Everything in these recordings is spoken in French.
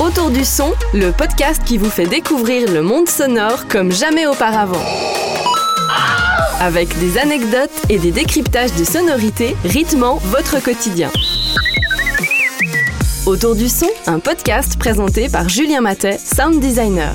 Autour du son, le podcast qui vous fait découvrir le monde sonore comme jamais auparavant. Avec des anecdotes et des décryptages de sonorités rythmant votre quotidien. Autour du son, un podcast présenté par Julien Matet, sound designer.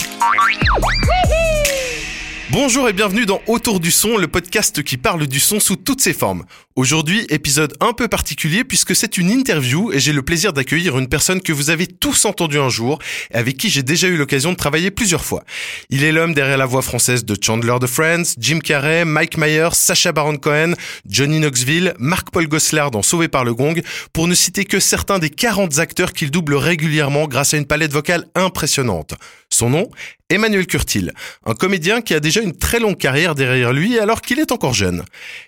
Bonjour et bienvenue dans Autour du son, le podcast qui parle du son sous toutes ses formes. Aujourd'hui, épisode un peu particulier puisque c'est une interview et j'ai le plaisir d'accueillir une personne que vous avez tous entendu un jour et avec qui j'ai déjà eu l'occasion de travailler plusieurs fois. Il est l'homme derrière la voix française de Chandler de Friends, Jim Carrey, Mike Myers, Sacha Baron Cohen, Johnny Knoxville, Mark-Paul Gosselaar dans Sauvé par le Gong, pour ne citer que certains des 40 acteurs qu'il double régulièrement grâce à une palette vocale impressionnante. Son nom Emmanuel Curtil, un comédien qui a déjà une très longue carrière derrière lui alors qu'il est encore jeune.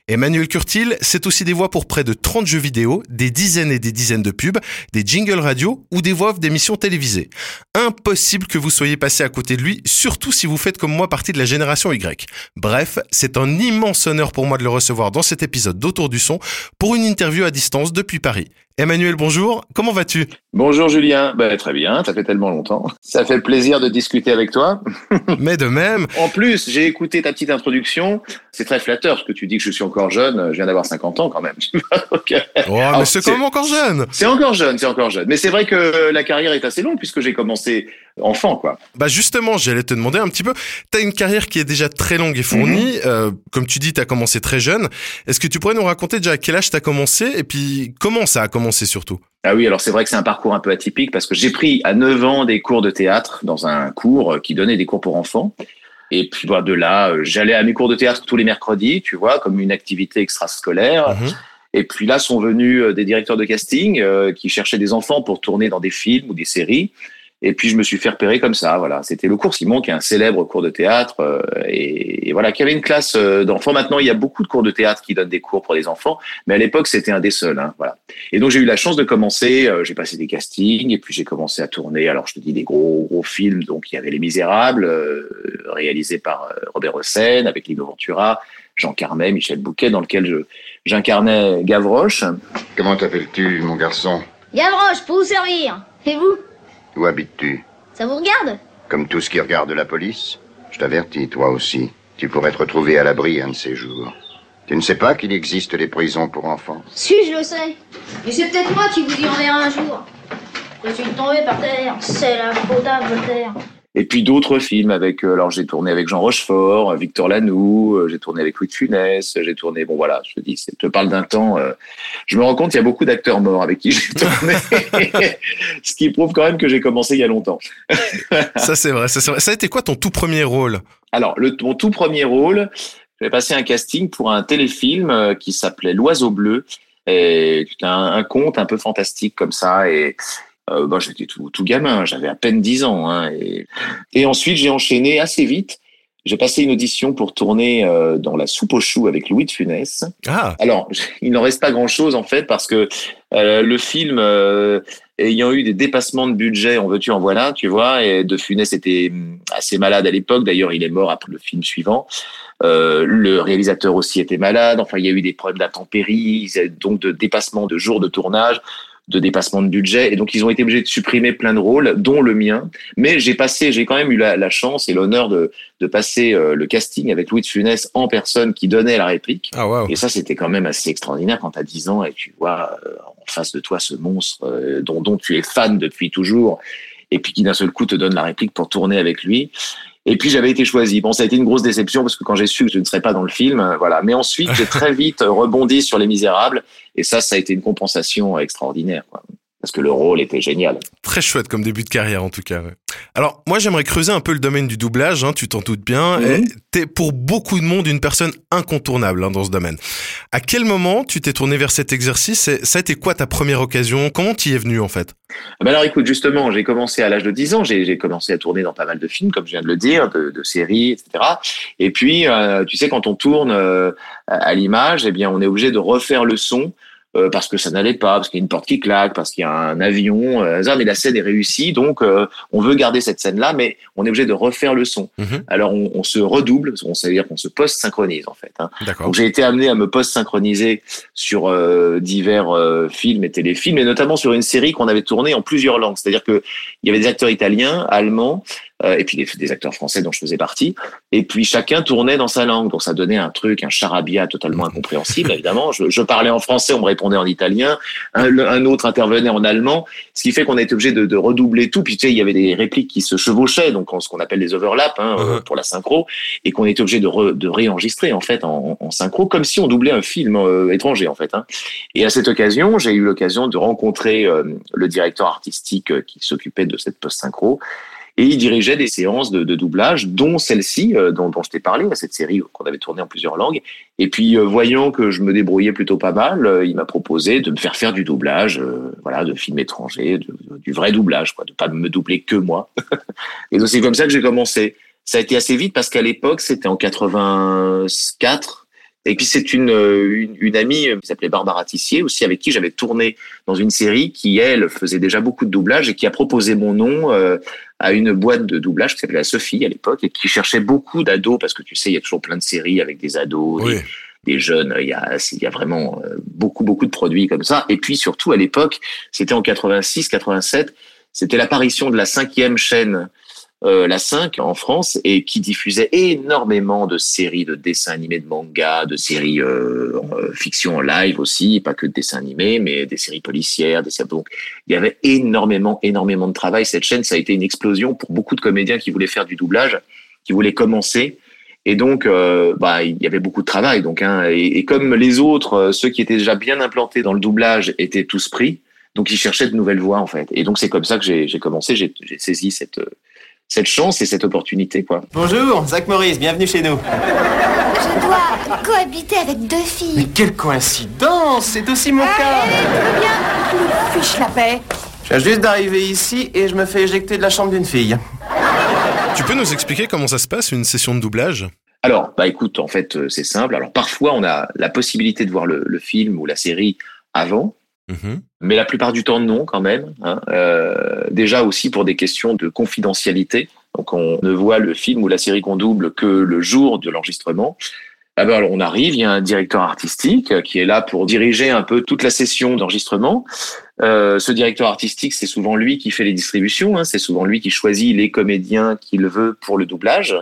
Emmanuel Curtil, c'est aussi des voix pour près de 30 jeux vidéo, des dizaines et des dizaines de pubs, des jingles radio ou des voix d'émissions télévisées. Impossible que vous soyez passé à côté de lui, surtout si vous faites comme moi partie de la génération Y. Bref, c'est un immense honneur pour moi de le recevoir dans cet épisode d'Autour du son pour une interview à distance depuis Paris. Emmanuel, bonjour. Comment vas-tu? Bonjour Julien. Ben, très bien, ça fait tellement longtemps. Ça fait plaisir de discuter avec toi. Mais de même. En plus, j'ai écouté ta petite introduction. C'est très flatteur ce que tu dis que je suis encore jeune. Je viens d'avoir 50 ans quand même. Oh, mais c'est quand même encore jeune. C'est encore jeune, c'est encore jeune. Mais c'est vrai que la carrière est assez longue puisque j'ai commencé enfant, quoi. Bah justement, j'allais te demander un petit peu. T'as une carrière qui est déjà très longue et fournie. euh, comme tu dis, t'as commencé très jeune. Est-ce que tu pourrais nous raconter déjà à quel âge t'as commencé et puis comment ça a commencé surtout? Ah oui, alors c'est vrai que c'est un parcours un peu atypique parce que j'ai pris à 9 ans des cours de théâtre dans un cours qui donnait des cours pour enfants. Et puis bah, de là, euh, j'allais à mes cours de théâtre tous les mercredis, tu vois, comme une activité extrascolaire. Mhm. Et puis là sont venus euh, des directeurs de casting euh, qui cherchaient des enfants pour tourner dans des films ou des séries. Et puis je me suis fait repérer comme ça. Voilà, c'était le cours Simon, qui est un célèbre cours de théâtre, euh, et, et voilà, qui avait une classe euh, d'enfants. Maintenant, il y a beaucoup de cours de théâtre qui donnent des cours pour les enfants, mais à l'époque, c'était un des seuls. Hein, voilà. Et donc j'ai eu la chance de commencer. euh, j'ai passé des castings, et puis j'ai commencé à tourner. Alors je te dis des gros gros films. Donc il y avait Les Misérables, euh, réalisé par euh, Robert Hossein, avec Lino Ventura, Jean Carmet, Michel Bouquet, dans lequel je j'incarnais Gavroche. Comment t'appelles-tu, mon garçon? Gavroche, pour vous servir. Et vous? Où habites-tu Ça vous regarde Comme tout ce qui regarde la police Je t'avertis, toi aussi. Tu pourrais te retrouver à l'abri un de ces jours. Tu ne sais pas qu'il existe des prisons pour enfants Si, je le sais. Mais c'est peut-être moi qui vous y enverrai un jour. Je suis tombé par terre. C'est la faute à Voltaire. Et puis d'autres films avec, euh, alors j'ai tourné avec Jean Rochefort, euh, Victor Lanoux, euh, j'ai tourné avec Louis de Funès, j'ai tourné, bon voilà, je te dis, je te parle d'un temps, euh, je me rends compte qu'il y a beaucoup d'acteurs morts avec qui j'ai tourné, ce qui prouve quand même que j'ai commencé il y a longtemps. Ça c'est vrai, ça c'est vrai. Ça a été quoi ton tout premier rôle? Alors, le, mon tout premier rôle, j'avais passé un casting pour un téléfilm qui s'appelait L'Oiseau Bleu, et c'était un, un conte un peu fantastique comme ça, et euh, bah, j'étais tout, tout gamin, j'avais à peine 10 ans. Hein, et, et ensuite, j'ai enchaîné assez vite. J'ai passé une audition pour tourner euh, dans La Soupe aux choux avec Louis de Funès. Ah, Alors, il n'en reste pas grand-chose en fait parce que euh, le film euh, ayant eu des dépassements de budget, en veux-tu en voilà, tu vois, et De Funès était hum, assez malade à l'époque. D'ailleurs, il est mort après le film suivant. Le réalisateur aussi était malade. Enfin, il y a eu des problèmes d'intempéries, donc de dépassement de jours de tournage de dépassement de budget et donc ils ont été obligés de supprimer plein de rôles dont le mien mais j'ai passé j'ai quand même eu la, la chance et l'honneur de, de passer euh, le casting avec Louis de Funès en personne qui donnait la réplique ah waouh. et ça, c'était quand même assez extraordinaire quand tu as 10 ans et tu vois euh, en face de toi ce monstre euh, dont, dont tu es fan depuis toujours et puis qui d'un seul coup te donne la réplique pour tourner avec lui. Et puis j'avais été choisi. Bon, ça a été une grosse déception parce que quand j'ai su que je ne serais pas dans le film, euh, voilà. Mais ensuite, j'ai très vite rebondi sur Les Misérables et ça, ça a été une compensation extraordinaire, quoi. Parce que le rôle était génial. Très chouette comme début de carrière en tout cas. ouais. Alors moi j'aimerais creuser un peu le domaine du doublage, hein, tu t'en doutes bien. Mhm. T'es pour beaucoup de monde une personne incontournable hein, dans ce domaine. À quel moment tu t'es tourné vers cet exercice ça a été quoi ta première occasion? Comment tu y es venu en fait? Ah ben alors écoute, justement, j'ai commencé à l'âge de 10 ans, j'ai commencé à tourner dans pas mal de films, comme je viens de le dire, de, de séries, etc. Et puis, euh, tu sais, quand on tourne euh, à l'image, eh bien, on est obligé de refaire le son euh, parce que ça n'allait pas, parce qu'il y a une porte qui claque, parce qu'il y a un avion, euh, mais la scène est réussie, donc euh, on veut garder cette scène-là, mais on est obligé de refaire le son. Mhm. Alors on, on se redouble, on ça veut dire qu'on se post-synchronise en fait. Hein. D'accord. Donc j'ai été amené à me post-synchroniser sur euh, divers euh, films et téléfilms, et notamment sur une série qu'on avait tournée en plusieurs langues. C'est-à-dire que il y avait des acteurs italiens, allemands, et puis des, des acteurs français dont je faisais partie. Et puis chacun tournait dans sa langue, donc ça donnait un truc, un charabia totalement incompréhensible. Évidemment, je, je parlais en français, on me répondait en italien, un, autre intervenait en allemand, ce qui fait qu'on a été obligé de, de redoubler tout. Puis tu sais, il y avait des répliques qui se chevauchaient, donc en- ce qu'on appelle des overlaps hein, euh, Mhm. pour la synchro, et qu'on était obligé de, re- de réenregistrer en fait en, en synchro, comme si on doublait un film euh, étranger en fait. Hein. Et à cette occasion, j'ai eu l'occasion de rencontrer euh, le directeur artistique euh, qui s'occupait de cette post-synchro. Et il dirigeait des séances de, de doublage, dont celle-ci, euh, dont, dont je t'ai parlé, cette série qu'on avait tournée en plusieurs langues. Et puis, euh, voyant que je me débrouillais plutôt pas mal, euh, il m'a proposé de me faire faire du doublage, euh, voilà, de films étrangers, du vrai doublage, quoi, de pas me doubler que moi. et donc c'est comme ça que j'ai commencé. Ça a été assez vite parce qu'à l'époque, c'était en 84. Et puis c'est une, euh, une, une amie euh, qui s'appelait Barbara Tissier aussi avec qui j'avais tourné dans une série qui elle faisait déjà beaucoup de doublage et qui a proposé mon nom euh, à une boîte de doublage qui s'appelait la Sophie à l'époque et qui cherchait beaucoup d'ados parce que tu sais il y a toujours plein de séries avec des ados, Oui. des, des jeunes, il y a il y a vraiment beaucoup beaucoup de produits comme ça et puis surtout à l'époque c'était en 86 87 c'était l'apparition de la cinquième chaîne euh, la 5 en France et qui diffusait énormément de séries de dessins animés, de mangas, de séries euh, euh, fiction en live aussi, pas que de dessins animés, mais des séries policières, des séries- donc il y avait énormément, énormément de travail. Cette chaîne, ça a été une explosion pour beaucoup de comédiens qui voulaient faire du doublage, qui voulaient commencer. Et donc, bah, il y avait beaucoup de travail. Donc, hein, et, et comme les autres, ceux qui étaient déjà bien implantés dans le doublage étaient tous pris, donc ils cherchaient de nouvelles voies en fait. Et donc c'est comme ça que j'ai commencé. J'ai saisi cette cette chance et cette opportunité quoi. Bonjour, Zach Maurice, bienvenue chez nous. Je dois cohabiter avec deux Mais filles. quelle coïncidence, c'est aussi mon cas. Très bien, nous fiche la paix. Je viens juste d'arriver ici et je me fais éjecter de la chambre d'une fille. Tu peux nous expliquer comment ça se passe, une session de doublage? Alors, bah écoute, en fait, euh, c'est simple. Alors parfois, on a la possibilité de voir le, le film ou la série avant, Mhm. mais la plupart du temps, non, quand même. hein. Euh, déjà aussi pour des questions de confidentialité. Donc, on ne voit le film ou la série qu'on double que le jour de l'enregistrement. Alors, on arrive, il y a un directeur artistique euh, qui est là pour diriger un peu toute la session d'enregistrement. Euh, ce directeur artistique, c'est souvent lui qui fait les distributions, hein, c'est souvent lui qui choisit les comédiens qu'il veut pour le doublage,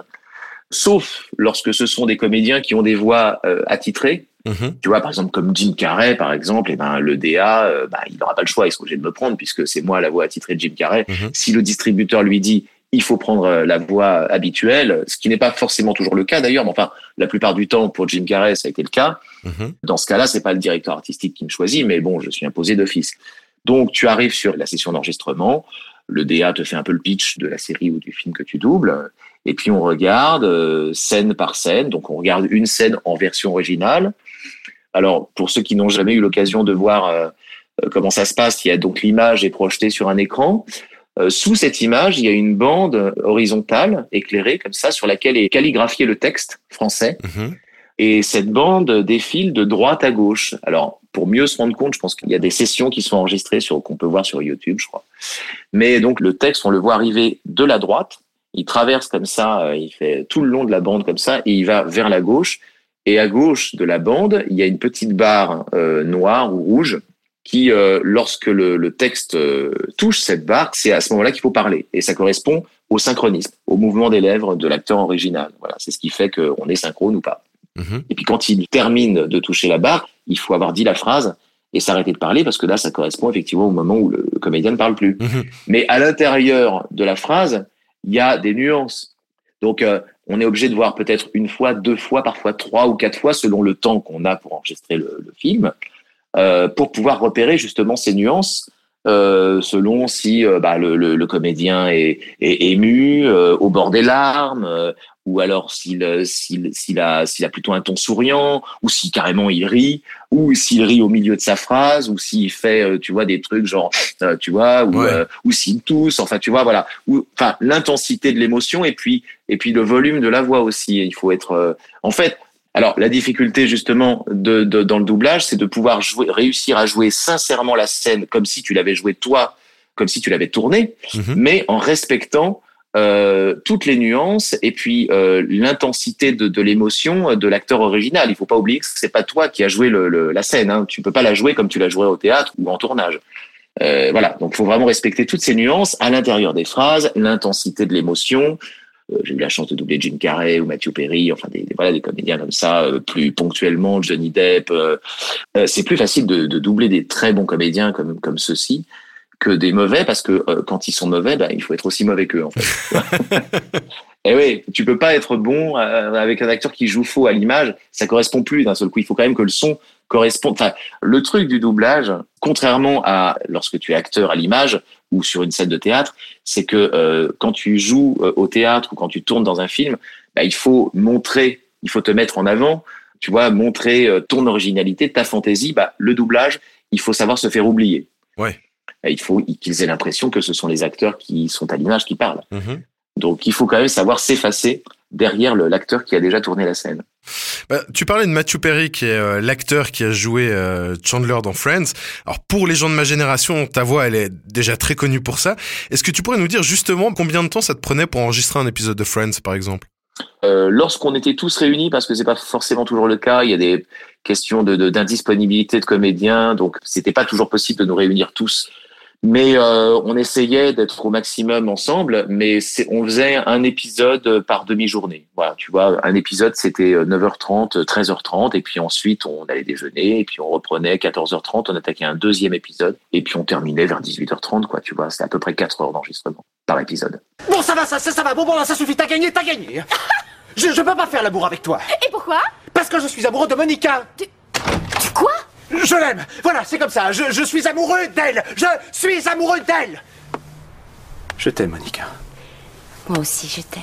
sauf lorsque ce sont des comédiens qui ont des voix attitrées. Mhm. Tu vois, par exemple, comme Jim Carrey, par exemple, et ben, le DA, euh, bah, il n'aura pas le choix, il sera obligé de me prendre puisque c'est moi la voix attitrée de Jim Carrey. Mhm. Si le distributeur lui dit il faut prendre euh, la voix habituelle, ce qui n'est pas forcément toujours le cas d'ailleurs, mais enfin, la plupart du temps, pour Jim Carrey, ça a été le cas. Mhm. Dans ce cas-là, c'est pas le directeur artistique qui me choisit, mais bon, je suis imposé d'office. Donc, tu arrives sur la session d'enregistrement, le DA te fait un peu le pitch de la série ou du film que tu doubles, et puis on regarde euh, scène par scène. Donc, on regarde une scène en version originale. Alors, pour ceux qui n'ont jamais eu l'occasion de voir euh, euh, comment ça se passe, il y a donc l'image est projetée sur un écran. Euh, sous cette image, il y a une bande horizontale éclairée comme ça sur laquelle est calligraphié le texte français. Mhm. Et cette bande défile de droite à gauche. Alors, pour mieux se rendre compte, je pense qu'il y a des sessions qui sont enregistrées sur qu'on peut voir sur YouTube, je crois. Mais donc le texte, on le voit arriver de la droite. Il traverse comme ça, euh, il fait tout le long de la bande comme ça, et il va vers la gauche. Et à gauche de la bande, il y a une petite barre euh, noire ou rouge qui, euh, lorsque le, le texte euh, touche cette barre, c'est à ce moment-là qu'il faut parler. Et ça correspond au synchronisme, au mouvement des lèvres de l'acteur original. Voilà, c'est ce qui fait qu'on est synchrone ou pas. Mhm. Et puis quand il termine de toucher la barre, il faut avoir dit la phrase et s'arrêter de parler parce que là, ça correspond effectivement au moment où le comédien ne parle plus. Mhm. Mais à l'intérieur de la phrase, il y a des nuances. Donc, euh, on est obligé de voir peut-être une fois, deux fois, parfois trois ou quatre fois, selon le temps qu'on a pour enregistrer le, film, euh, pour pouvoir repérer justement ces nuances. Euh, selon si euh, bah, le, le, le comédien est, est ému, euh, au bord des larmes, euh, ou alors s'il euh, s'il s'il a s'il a plutôt un ton souriant, ou si carrément il rit, ou s'il rit au milieu de sa phrase, ou s'il fait euh, tu vois des trucs genre tu vois, ou Ouais. euh, ou s'il tousse, enfin tu vois voilà, ou enfin l'intensité de l'émotion et puis et puis le volume de la voix aussi. Il faut être euh, en fait Alors la difficulté justement de, de- dans le doublage, c'est de pouvoir jouer, réussir à jouer sincèrement la scène comme si tu l'avais joué toi, comme si tu l'avais tourné, Mhm. mais en respectant euh, toutes les nuances et puis euh, l'intensité de, de l'émotion de l'acteur original. Il faut pas oublier que c'est pas toi qui as joué le, le- la scène. Hein. Tu peux pas la jouer comme tu la jouerais au théâtre ou en tournage. Euh, voilà, donc il faut vraiment respecter toutes ces nuances à l'intérieur des phrases, l'intensité de l'émotion. Euh, J'ai eu la chance de doubler Jim Carrey ou Matthew Perry, enfin des, des- voilà des comédiens comme ça, euh, plus ponctuellement Johnny Depp. euh, c'est plus facile de, de doubler des très bons comédiens comme comme ceux-ci que des mauvais parce que euh, quand ils sont mauvais, bah, il faut être aussi mauvais qu'eux en fait. Et oui, tu peux pas être bon euh, avec un acteur qui joue faux à l'image, ça correspond plus d'un seul coup. Il faut quand même que le son corresponde. Enfin, le truc du doublage, contrairement à lorsque tu es acteur à l'image ou sur une scène de théâtre, c'est que euh, quand tu joues euh, au théâtre ou quand tu tournes dans un film, bah, il faut montrer, il faut te mettre en avant. Tu vois, montrer euh, ton originalité, ta fantaisie. Bah, le doublage, il faut savoir se faire oublier. Ouais. Et Il faut qu'ils aient l'impression que ce sont les acteurs qui sont à l'image qui parlent. Mhm. Donc il faut quand même savoir s'effacer derrière l'acteur qui a déjà tourné la scène. Bah, tu parlais de Matthew Perry, qui est euh, l'acteur qui a joué euh, Chandler dans Friends. Alors pour les gens de ma génération, ta voix, elle est déjà très connue pour ça. Est-ce que tu pourrais nous dire justement combien de temps ça te prenait pour enregistrer un épisode de Friends, par exemple? Euh, Lorsqu'on était tous réunis, parce que c'est pas forcément toujours le cas, il y a des questions de de- d'indisponibilité de, comédiens, donc c'était pas toujours possible de nous réunir tous. Mais euh, on essayait d'être au maximum ensemble, mais c'est- on faisait un épisode par demi-journée. Voilà, tu vois, un épisode c'était euh, 9h30, 13h30, et puis ensuite on allait déjeuner, et puis on reprenait 14h30, on attaquait un deuxième épisode, et puis on terminait vers 18h30, quoi. Tu vois, c'était à peu près 4 heures d'enregistrement par épisode. Bon, ça va, ça, ça, ça va. Bon, bon, là, ça suffit. T'as gagné, t'as gagné. Je, je peux pas faire l'amour avec toi. Et pourquoi? Parce que je suis amoureux de Monica. Tu quoi? Je l'aime. Voilà, c'est comme ça. Je, je suis amoureux d'elle. Je suis amoureux d'elle. Je t'aime, Monica. Moi aussi, je t'aime.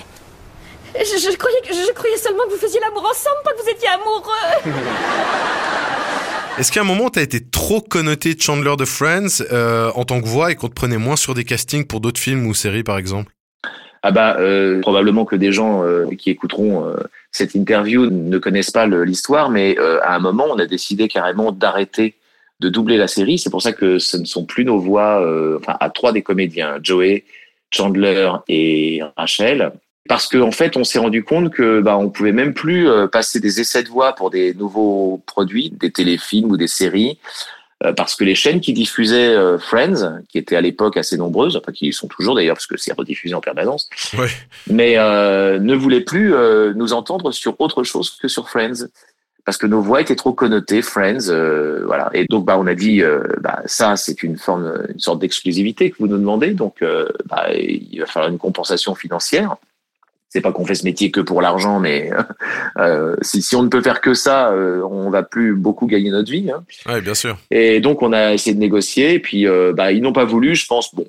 Je, je croyais, que- je croyais seulement que vous faisiez l'amour ensemble, pas que vous étiez amoureux. Est-ce qu'à un moment, t'as été trop connoté Chandler de Friends euh, en tant que voix et qu'on te prenait moins sur des castings pour d'autres films ou séries, par exemple? Ah bah euh, probablement que des gens euh, qui écouteront euh, cette interview ne connaissent pas l'histoire, mais à un moment on a décidé carrément d'arrêter de doubler la série. C'est pour ça que ce ne sont plus nos voix, enfin à trois des comédiens, Joey, Chandler et Rachel, parce qu'en en fait on s'est rendu compte que bah on pouvait même plus passer des essais de voix pour des nouveaux produits, des téléfilms ou des séries. Euh, Parce que les chaînes qui diffusaient euh, Friends, qui étaient à l'époque assez nombreuses, enfin qui y sont toujours d'ailleurs, parce que c'est rediffusé en permanence, Ouais. mais euh, ne voulait plus euh, nous entendre sur autre chose que sur Friends. Parce que nos voix étaient trop connotées Friends euh, voilà. Et donc bah on a dit euh, bah ça c'est une forme une sorte d'exclusivité que vous nous demandez. Donc euh, bah, il va falloir une compensation financière c'est pas qu'on fait ce métier que pour l'argent mais euh, si, si on ne peut faire que ça euh, on va plus beaucoup gagner notre vie hein. Ouais, bien sûr. Et donc on a essayé de négocier, et puis euh, bah, ils n'ont pas voulu, je pense, bon,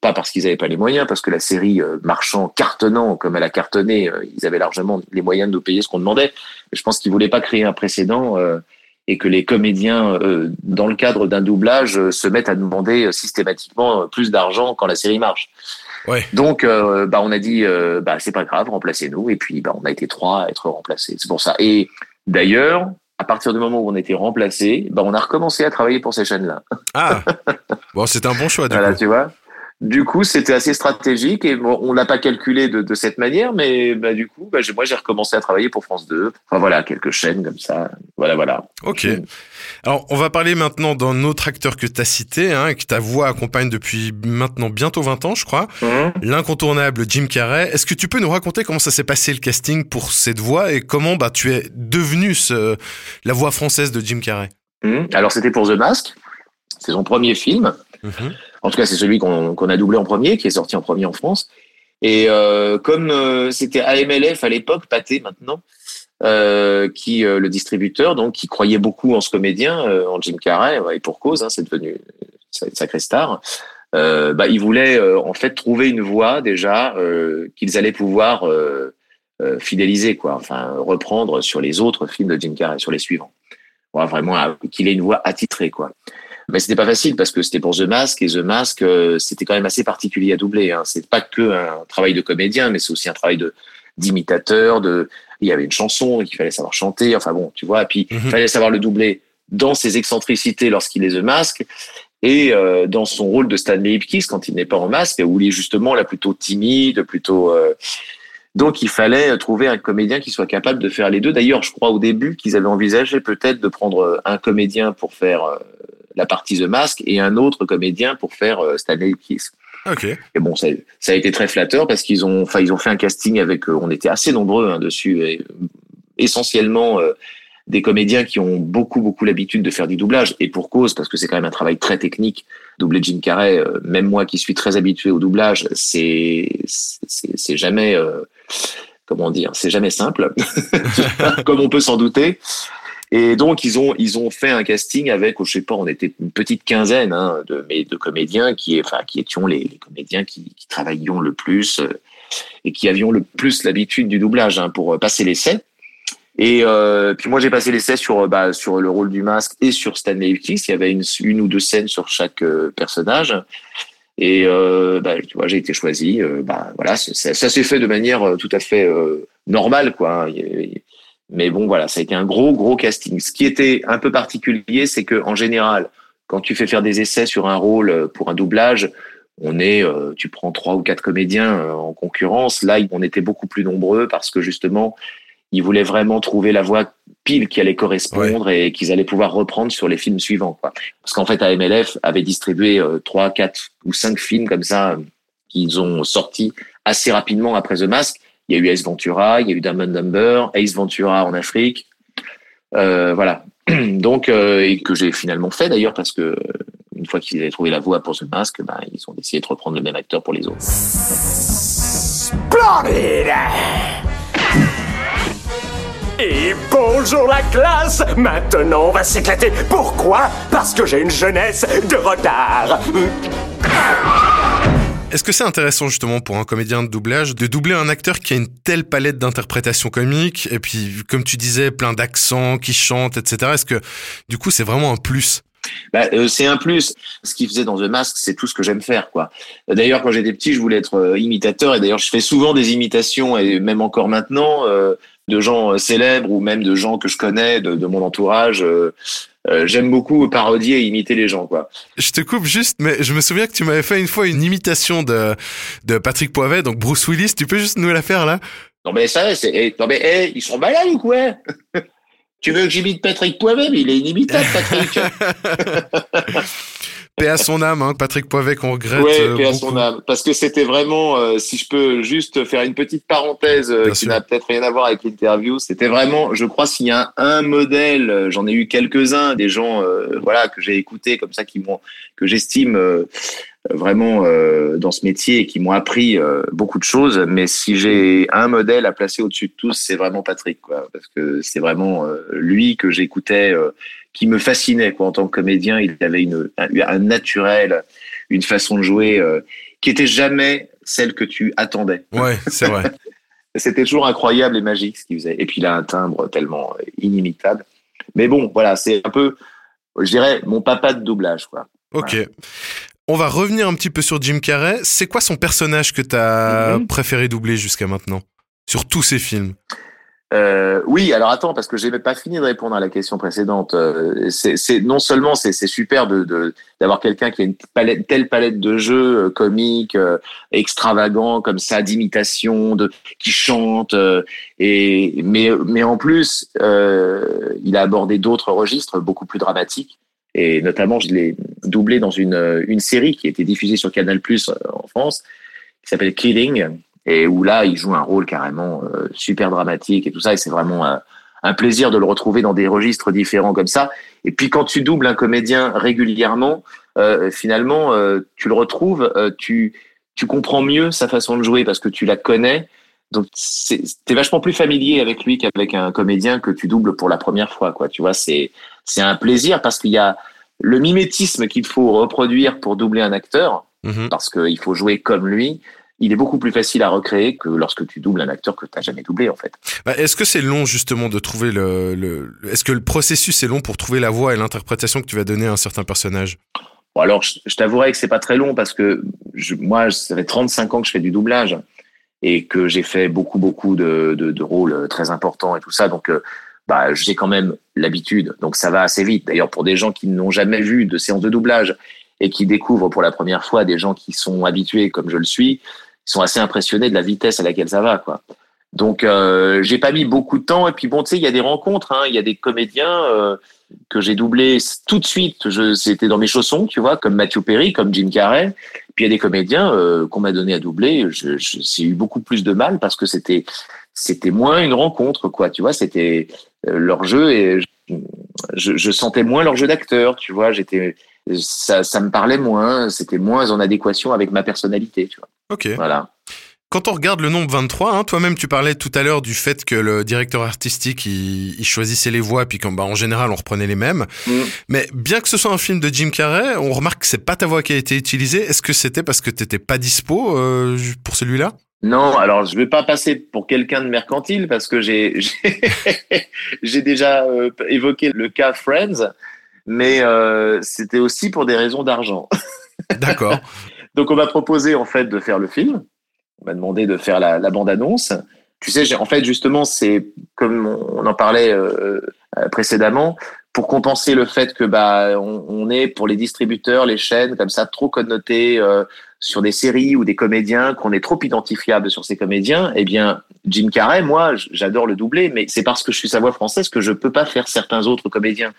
pas parce qu'ils n'avaient pas les moyens, parce que la série euh, marchant, cartonnant comme elle a cartonné, euh, ils avaient largement les moyens de nous payer ce qu'on demandait. Mais je pense qu'ils voulaient pas créer un précédent euh, et que les comédiens, euh, dans le cadre d'un doublage, euh, se mettent à demander euh, systématiquement plus d'argent quand la série marche. Ouais. Donc, euh, bah, on a dit, euh, bah, c'est pas grave, remplacez-nous. Et puis, bah, on a été trois à être remplacés. C'est pour ça. Et d'ailleurs, à partir du moment où on était remplacés, bah, on a recommencé à travailler pour ces chaînes-là. Ah Bon, c'était un bon choix, du Voilà, coup. tu vois. Du coup, c'était assez stratégique et bon, on l'a pas calculé de, de cette manière, mais bah, du coup, bah, moi, j'ai recommencé à travailler pour France 2. Enfin voilà, quelques chaînes comme ça. Voilà, voilà. Ok. Alors, on va parler maintenant d'un autre acteur que tu as cité, hein, que ta voix accompagne depuis maintenant bientôt 20 ans, je crois. Hum. L'incontournable Jim Carrey. Est-ce que tu peux nous raconter comment ça s'est passé le casting pour cette voix et comment bah, tu es devenu ce, la voix française de Jim Carrey? Hum. Alors, c'était pour The Mask. C'est son premier film. Mhm. En tout cas, c'est celui qu'on a doublé en premier, qui est sorti en premier en France. Et euh, comme euh, c'était AMLF à l'époque, Pathé maintenant, euh, qui euh, le distributeur, donc qui croyait beaucoup en ce comédien, euh, en Jim Carrey, et pour cause, hein, c'est devenu une sacrée star. Euh, bah, ils voulaient en fait trouver une voix déjà qu'ils allaient pouvoir fidéliser, quoi, enfin reprendre sur les autres films de Jim Carrey, sur les suivants. Ouais, vraiment qu'il ait une voix attitrée, quoi. Mais c'était pas facile parce que c'était pour The Mask et The Mask euh, c'était quand même assez particulier à doubler. Hein. C'est pas que un travail de comédien, mais c'est aussi un travail de d'imitateur, de il y avait une chanson qu'il fallait savoir chanter. Enfin bon, tu vois. Et puis Mhm. il fallait savoir le doubler dans ses excentricités lorsqu'il est The Mask et euh, dans son rôle de Stanley Ipkiss quand il n'est pas en masque, où il est justement là plutôt timide, plutôt. euh, Donc il fallait trouver un comédien qui soit capable de faire les deux. D'ailleurs, je crois au début qu'ils avaient envisagé peut-être de prendre un comédien pour faire euh, la partie The Mask et un autre comédien pour faire euh, Stanley Ipkiss. Ok. Et bon, ça, ça a été très flatteur parce qu'ils ont, enfin, ils ont fait un casting avec, euh, on était assez nombreux hein, dessus, et, euh, essentiellement euh, des comédiens qui ont beaucoup, beaucoup l'habitude de faire du doublage, et pour cause, parce que c'est quand même un travail très technique. Doubler Jim Carrey, euh, même moi qui suis très habitué au doublage, c'est, c'est, c'est jamais, euh, comment dire, c'est jamais simple, comme on peut s'en douter. Et donc ils ont ils ont fait un casting avec, je sais pas, on était une petite quinzaine hein, de comédiens qui enfin qui étions les, comédiens qui, qui travaillions le plus euh, et qui avions le plus l'habitude du doublage hein, pour euh, passer l'essai. Et euh, puis moi j'ai passé l'essai sur bah, sur le rôle du masque et sur Stanley Ipkiss. Il y avait une, une ou deux scènes sur chaque personnage. Et bah, tu vois, j'ai été choisi. Bah, voilà, ça, s'est fait de manière tout à fait normale, quoi. hein. Mais bon, voilà, ça a été un gros, gros casting. Ce qui était un peu particulier, c'est que en général, quand tu fais faire des essais sur un rôle euh, pour un doublage, on est, euh, tu prends trois ou quatre comédiens euh, en concurrence. Là, on était beaucoup plus nombreux parce que justement, ils voulaient vraiment trouver la voix pile qui allait correspondre et qu'ils allaient pouvoir reprendre sur les films suivants. Quoi. Parce qu'en fait, AMLF avait distribué euh, trois, quatre ou cinq films comme ça qu'ils ont sortis assez rapidement après The Mask. Il y a eu Ace Ventura, il y a eu Dumb and Dumber, Ace Ventura en Afrique. Euh, voilà. Donc, euh, et que j'ai finalement fait d'ailleurs parce que une fois qu'ils avaient trouvé la voix pour The Mask, ben, ils ont décidé de reprendre le même acteur pour les autres. Splendide Et bonjour la classe Maintenant on va s'éclater. Pourquoi? Parce que j'ai une jeunesse de retard. Est-ce que c'est intéressant justement pour un comédien de doublage de doubler un acteur qui a une telle palette d'interprétation comique et puis comme tu disais plein d'accents, qui chante, etc. Est-ce que du coup c'est vraiment un plus? Bah, euh, c'est un plus. Ce qu'il faisait dans The Mask, c'est tout ce que j'aime faire, quoi. D'ailleurs, quand j'étais petit, je voulais être euh, imitateur, et d'ailleurs, je fais souvent des imitations, et même encore maintenant, euh, de gens célèbres ou même de gens que je connais, de, de mon entourage. Euh, J'aime beaucoup parodier et imiter les gens, quoi. Je te coupe juste, mais je me souviens que tu m'avais fait une fois une imitation de, de Patrick Poivet, donc Bruce Willis. Tu peux juste nous la faire là? Non mais ça, c'est. eh, Non mais eh, ils sont malades ou quoi? Tu veux que j'imite Patrick Poivet, mais il est inimitable, Patrick. Paix à son âme, hein, Patrick Poivet qu'on regrette. Ouais, euh, paix à son âme. Parce que c'était vraiment, euh, si je peux juste faire une petite parenthèse euh, qui n'a peut-être rien à voir avec l'interview, c'était vraiment, je crois, s'il y a un, un modèle, j'en ai eu quelques-uns, des gens, euh, voilà, que j'ai écoutés comme ça, qui m'ont, que j'estime vraiment dans ce métier et qui m'ont appris beaucoup de choses. Mais si j'ai un modèle à placer au-dessus de tous, c'est vraiment Patrick, quoi, parce que c'est vraiment lui que j'écoutais, qui me fascinait, quoi, en tant que comédien. Il avait une, un, un naturel, une façon de jouer euh, qui était jamais celle que tu attendais. Ouais, c'est vrai. C'était toujours incroyable et magique ce qu'il faisait. Et puis il a un timbre tellement euh, inimitable. Mais bon, voilà, c'est un peu, je dirais, mon papa de doublage, quoi. Ok. On va revenir un petit peu sur Jim Carrey. C'est quoi son personnage que t'as Mhm. préféré doubler jusqu'à maintenant? Sur tous ses films? Euh, oui, alors attends, parce que j'ai même pas fini de répondre à la question précédente. Euh, c'est non seulement c'est super d'avoir quelqu'un qui a une palette, telle palette de jeux euh, comiques, euh, extravagants comme ça, d'imitation, qui chante, euh, et mais mais en plus, euh, il a abordé d'autres registres beaucoup plus dramatiques. Et notamment, je l'ai doublé dans une une série qui a été diffusée sur Canal Plus en France, qui s'appelle Killing, et où là, il joue un rôle carrément euh, super dramatique et tout ça, et c'est vraiment un, un plaisir de le retrouver dans des registres différents comme ça. Et puis quand tu doubles un comédien régulièrement, euh, finalement, euh, tu le retrouves, tu tu comprends mieux sa façon de jouer parce que tu la connais. Donc t'es vachement plus familier avec lui qu'avec un comédien que tu doubles pour la première fois, quoi. Tu vois, c'est c'est un plaisir parce qu'il y a le mimétisme qu'il faut reproduire pour doubler un acteur, Mhm. parce qu'il faut jouer comme lui. Il est beaucoup plus facile à recréer que lorsque tu doubles un acteur que tu n'as jamais doublé, en fait. Bah, Est-ce que c'est long justement de trouver le, le... Est-ce que le processus est long pour trouver la voix et l'interprétation que tu vas donner à un certain personnage? Bon, alors, je, je t'avouerai que c'est pas très long parce que je, moi, ça fait 35 ans que je fais du doublage. et que j'ai fait beaucoup beaucoup de, de, de, rôles très importants et tout ça. Donc euh, bah, j'ai quand même l'habitude. Donc ça va assez vite. D'ailleurs, pour des gens qui n'ont jamais vu de séance de doublage et qui découvrent pour la première fois des gens qui sont habitués comme je le suis, ils sont assez impressionnés de la vitesse à laquelle ça va, quoi. Donc euh, j'ai pas mis beaucoup de temps. Et puis bon tu sais il y a des rencontres hein, il y a des comédiens euh, que j'ai doublés tout de suite. Je c'était dans mes chaussons tu vois comme Matthew Perry comme Jim Carrey. Puis il y a des comédiens euh, qu'on m'a donné à doubler. Je, je j'ai eu beaucoup plus de mal parce que c'était c'était moins une rencontre quoi tu vois. C'était euh, leur jeu et je, je, sentais moins leur jeu d'acteur tu vois. J'étais ça, ça me parlait moins c'était moins en adéquation avec ma personnalité tu vois ok voilà quand on regarde le nombre 23, hein, toi-même tu parlais tout à l'heure du fait que le directeur artistique il, il choisissait les voix puis qu'en bah, en général on reprenait les mêmes. Mm. Mais bien que ce soit un film de Jim Carrey, on remarque que c'est pas ta voix qui a été utilisée. Est-ce que c'était parce que t'étais pas dispo euh, pour celui-là? Non, alors je vais pas passer pour quelqu'un de mercantile parce que j'ai j'ai déjà euh, évoqué le cas Friends, mais euh, c'était aussi pour des raisons d'argent. D'accord. Donc on m'a proposé en fait de faire le film on m'a demandé de faire la, la bande-annonce. Tu sais, en fait, justement, c'est comme on en parlait euh, précédemment, pour compenser le fait que bah on, on, est pour les distributeurs, les chaînes comme ça trop connotés euh, sur des séries ou des comédiens, qu'on est trop identifiable sur ces comédiens. Eh bien, Jim Carrey, moi, j'adore le doubler, mais c'est parce que je suis sa voix française que je peux pas faire certains autres comédiens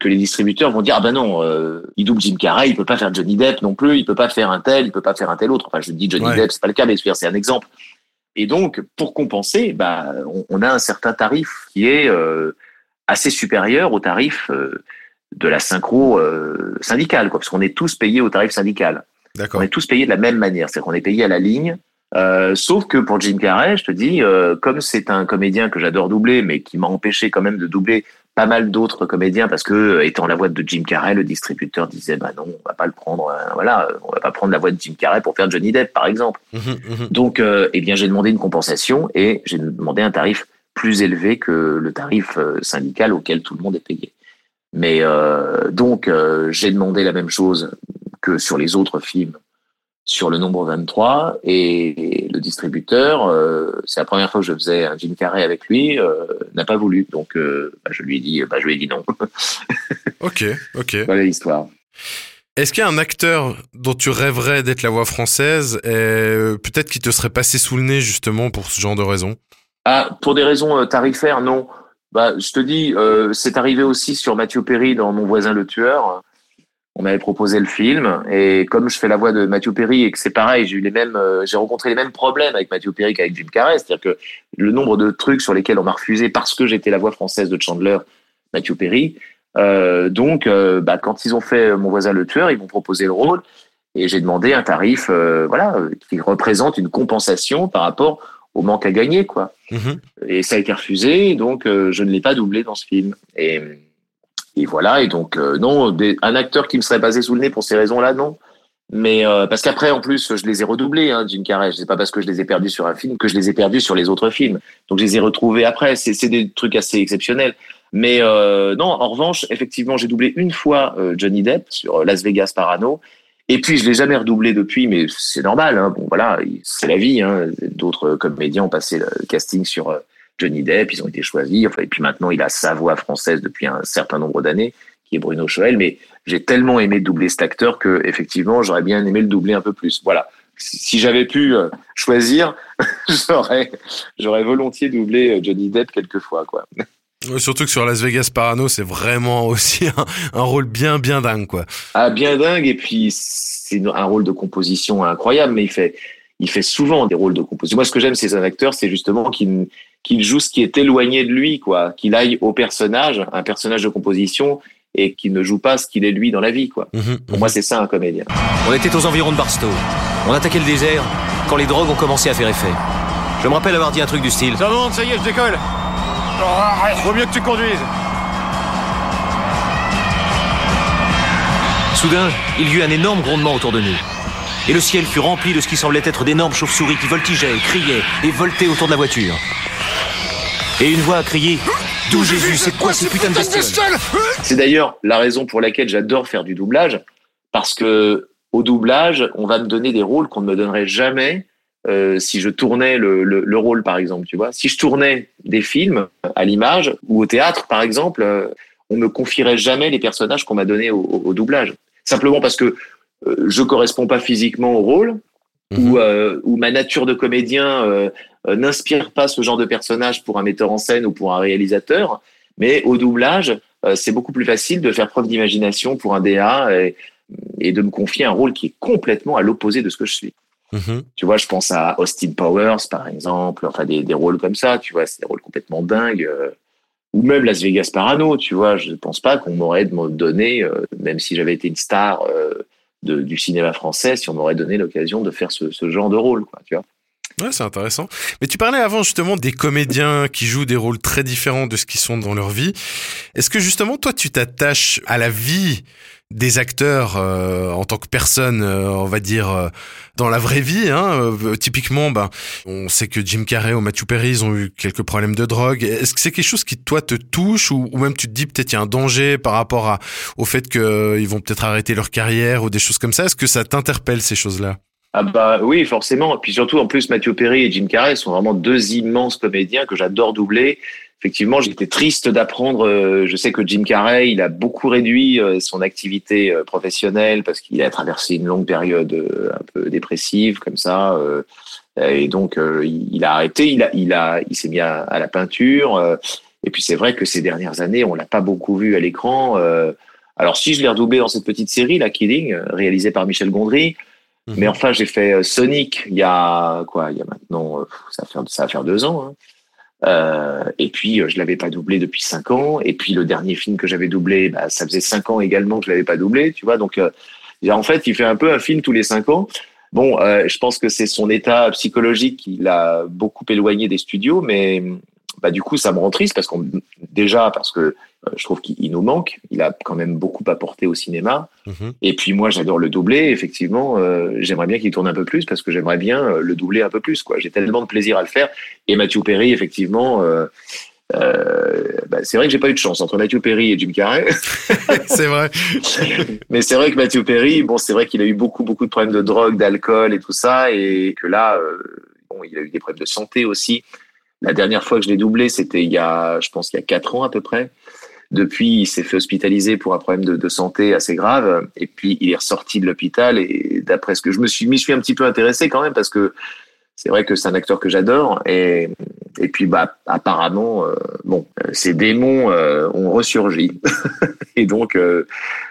que les distributeurs vont dire ah ben non euh, il double Jim Carrey il peut pas faire Johnny Depp non plus il peut pas faire un tel il peut pas faire un tel autre. Enfin je dis Johnny ouais. Depp c'est pas le cas mais c'est un exemple. Et donc pour compenser bah on, on a un certain tarif qui est euh, assez supérieur au tarif euh, de la synchro syndicale quoi parce qu'on est tous payés au tarif syndical. On est tous payés de la même manière c'est-à-dire qu'on est payé à la ligne. Euh, sauf que pour Jim Carrey, je te dis, euh, comme c'est un comédien que j'adore doubler, mais qui m'a empêché quand même de doubler pas mal d'autres comédiens parce que euh, étant la voix de Jim Carrey, le distributeur disait bah non, on va pas le prendre, euh, voilà, on va pas prendre la voix de Jim Carrey pour faire Johnny Depp par exemple. Mmh, mmh. Donc euh, eh bien j'ai demandé une compensation et j'ai demandé un tarif plus élevé que le tarif syndical auquel tout le monde est payé. Mais euh, donc j'ai demandé la même chose que sur les autres films sur le nombre 23 et le distributeur, euh, c'est la première fois que je faisais un Jim Carrey avec lui, euh, n'a pas voulu. Donc euh, bah, je lui ai dit, bah, je lui ai dit non. ok, ok. Voilà l'histoire. Est-ce qu'il y a un acteur dont tu rêverais d'être la voix française peut-être qui te serait passé sous le nez justement pour ce genre de raison? Ah, pour des raisons tarifaires, non. Bah, je te dis, c'est arrivé aussi sur Mathieu Perry dans Mon voisin le tueur on m'avait proposé le film et comme je fais la voix de Matthew Perry et que c'est pareil, j'ai eu les mêmes, euh, j'ai rencontré les mêmes problèmes avec Matthew Perry qu'avec Jim Carrey, c'est-à-dire que le nombre de trucs sur lesquels on m'a refusé parce que j'étais la voix française de Chandler, Matthew Perry. Euh, donc, euh, bah, quand ils ont fait Mon voisin le tueur, ils m'ont proposé le rôle et j'ai demandé un tarif, euh, voilà, qui représente une compensation par rapport au manque à gagner, quoi. Mm-hmm. Et ça a été refusé, donc euh, je ne l'ai pas doublé dans ce film. Et et voilà, et donc euh, non, un acteur qui me serait passé sous le nez pour ces raisons-là, non. Mais euh, parce qu'après, en plus, je les ai redoublés, hein, Jim Carrey. C'est pas parce que je les ai perdus sur un film que je les ai perdus sur les autres films. Donc je les ai retrouvés après. C'est des trucs assez exceptionnels. Mais euh, non, en revanche, effectivement, j'ai doublé une fois euh, Johnny Depp sur Las Vegas Parano. Et puis je l'ai jamais redoublé depuis, mais c'est normal. Hein. Bon voilà, c'est la vie. Hein. D'autres comédiens ont passé le casting sur euh, Johnny Depp, ils ont été choisis. Enfin, et puis maintenant, il a sa voix française depuis un certain nombre d'années, qui est Bruno Choel. Mais j'ai tellement aimé doubler cet acteur que, effectivement, j'aurais bien aimé le doubler un peu plus. Voilà. Si j'avais pu choisir, j'aurais, j'aurais volontiers doublé Johnny Depp quelquefois, quoi. Surtout que sur Las Vegas Parano, c'est vraiment aussi un, un, rôle bien, bien dingue, quoi. Ah, bien dingue. Et puis, c'est un rôle de composition incroyable, mais il fait, il fait souvent des rôles de composition. Moi, ce que j'aime, c'est un acteur, c'est justement qu'il joue ce qui est éloigné de lui, quoi. Qu'il aille au personnage, un personnage de composition, et qu'il ne joue pas ce qu'il est lui dans la vie, quoi. Mmh, Pour moi, c'est ça un comédien. On était aux environs de Barstow. On attaquait le désert quand les drogues ont commencé à faire effet. Je me rappelle avoir dit un truc du style. Ça monte, ça y est, je décolle. Oh, arrête, vaut mieux que tu conduises. Soudain, il y eut un énorme grondement autour de nous. Et le ciel fut rempli de ce qui semblait être d'énormes chauves-souris qui voltigeaient, criaient et voltaient autour de la voiture. Et une voix a crié D'où Jésus? C'est quoi ces putains de bestioles? C'est d'ailleurs la raison pour laquelle j'adore faire du doublage, parce que au doublage, on va me donner des rôles qu'on ne me donnerait jamais euh, si je tournais le, le, le, rôle, par exemple, tu vois. Si je tournais des films à l'image ou au théâtre, par exemple, euh, on me confierait jamais les personnages qu'on m'a donnés au, doublage. Simplement parce que je corresponds pas physiquement au rôle Mhm. ou, euh, ou ma nature de comédien euh, euh, n'inspire pas ce genre de personnage pour un metteur en scène ou pour un réalisateur. Mais au doublage, euh, c'est beaucoup plus facile de faire preuve d'imagination pour un DA et, et de me confier un rôle qui est complètement à l'opposé de ce que je suis. Mhm. Tu vois, je pense à Austin Powers, par exemple, enfin des, des rôles comme ça, tu vois, c'est des rôles complètement dingues. euh, ou même Las Vegas Parano, tu vois, je ne pense pas qu'on m'aurait donné, euh, même si j'avais été une star euh, du cinéma français, si on m'aurait donné l'occasion de faire ce, genre de rôle, tu vois. Ouais, c'est intéressant. Mais tu parlais avant justement des comédiens qui jouent des rôles très différents de ce qu'ils sont dans leur vie. Est-ce que justement toi tu t'attaches à la vie des acteurs euh, en tant que personne, euh, on va dire euh, dans la vraie vie. Hein, euh, typiquement, ben, on sait que Jim Carrey ou Matthew Perry ils ont eu quelques problèmes de drogue. Est-ce que c'est quelque chose qui toi te touche ou, ou même tu te dis peut-être il y a un danger par rapport à, au fait qu'ils vont peut-être arrêter leur carrière ou des choses comme ça? Est-ce que ça t'interpelle ces choses-là? Ah bah oui, forcément. Puis surtout, en plus, Matthew Perry et Jim Carrey sont vraiment deux immenses comédiens que j'adore doubler. Effectivement, j'étais triste d'apprendre. Euh, je sais que Jim Carrey, il a beaucoup réduit euh, son activité euh, professionnelle parce qu'il a traversé une longue période un peu dépressive comme ça. Et donc, il a arrêté. Il a, il a, il s'est mis à, la peinture. Et puis, c'est vrai que ces dernières années, on l'a pas beaucoup vu à l'écran. Alors, si je l'ai redoublé dans cette petite série, la Kidding, réalisée par Michel Gondry. Mmh. Mais enfin, j'ai fait Sonic il y a quoi Il y a maintenant, ça va faire, ça va deux ans. Hein. Euh, et puis, je l'avais pas doublé depuis cinq ans. Et puis, le dernier film que j'avais doublé, bah, ça faisait cinq ans également que je l'avais pas doublé, tu vois. Donc, euh, en fait, il fait un peu un film tous les cinq ans. Bon, euh, je pense que c'est son état psychologique qui l'a beaucoup éloigné des studios, mais bah, du coup, ça me rend triste parce qu'on déjà parce que euh, je trouve qu'il nous manque. Il a quand même beaucoup apporté au cinéma. Mmh. -hmm. Et puis moi, j'adore le doubler. Effectivement, euh, j'aimerais bien qu'il tourne un peu plus parce que j'aimerais bien euh, le doubler un peu plus. Quoi, j'ai tellement de plaisir à le faire. Et Matthew Perry, effectivement. Euh, bah, c'est vrai que j'ai pas eu de chance entre Matthew Perry et Jim Carrey. c'est vrai. Mais c'est vrai que Matthew Perry, bon, c'est vrai qu'il a eu beaucoup, beaucoup de problèmes de drogue, d'alcool et tout ça, et que là, bon, il a eu des problèmes de santé aussi. La dernière fois que je l'ai doublé, c'était il y a, je pense, il y a quatre ans à peu près. Depuis, il s'est fait hospitaliser pour un problème de, santé assez grave. Et puis, il est ressorti de l'hôpital. Et d'après ce que je me suis, m'y suis un petit peu intéressé quand même parce que c'est vrai que c'est un acteur que j'adore. Et, et puis, bah, apparemment, euh, bon, ces démons euh, ont ressurgi. et donc, euh,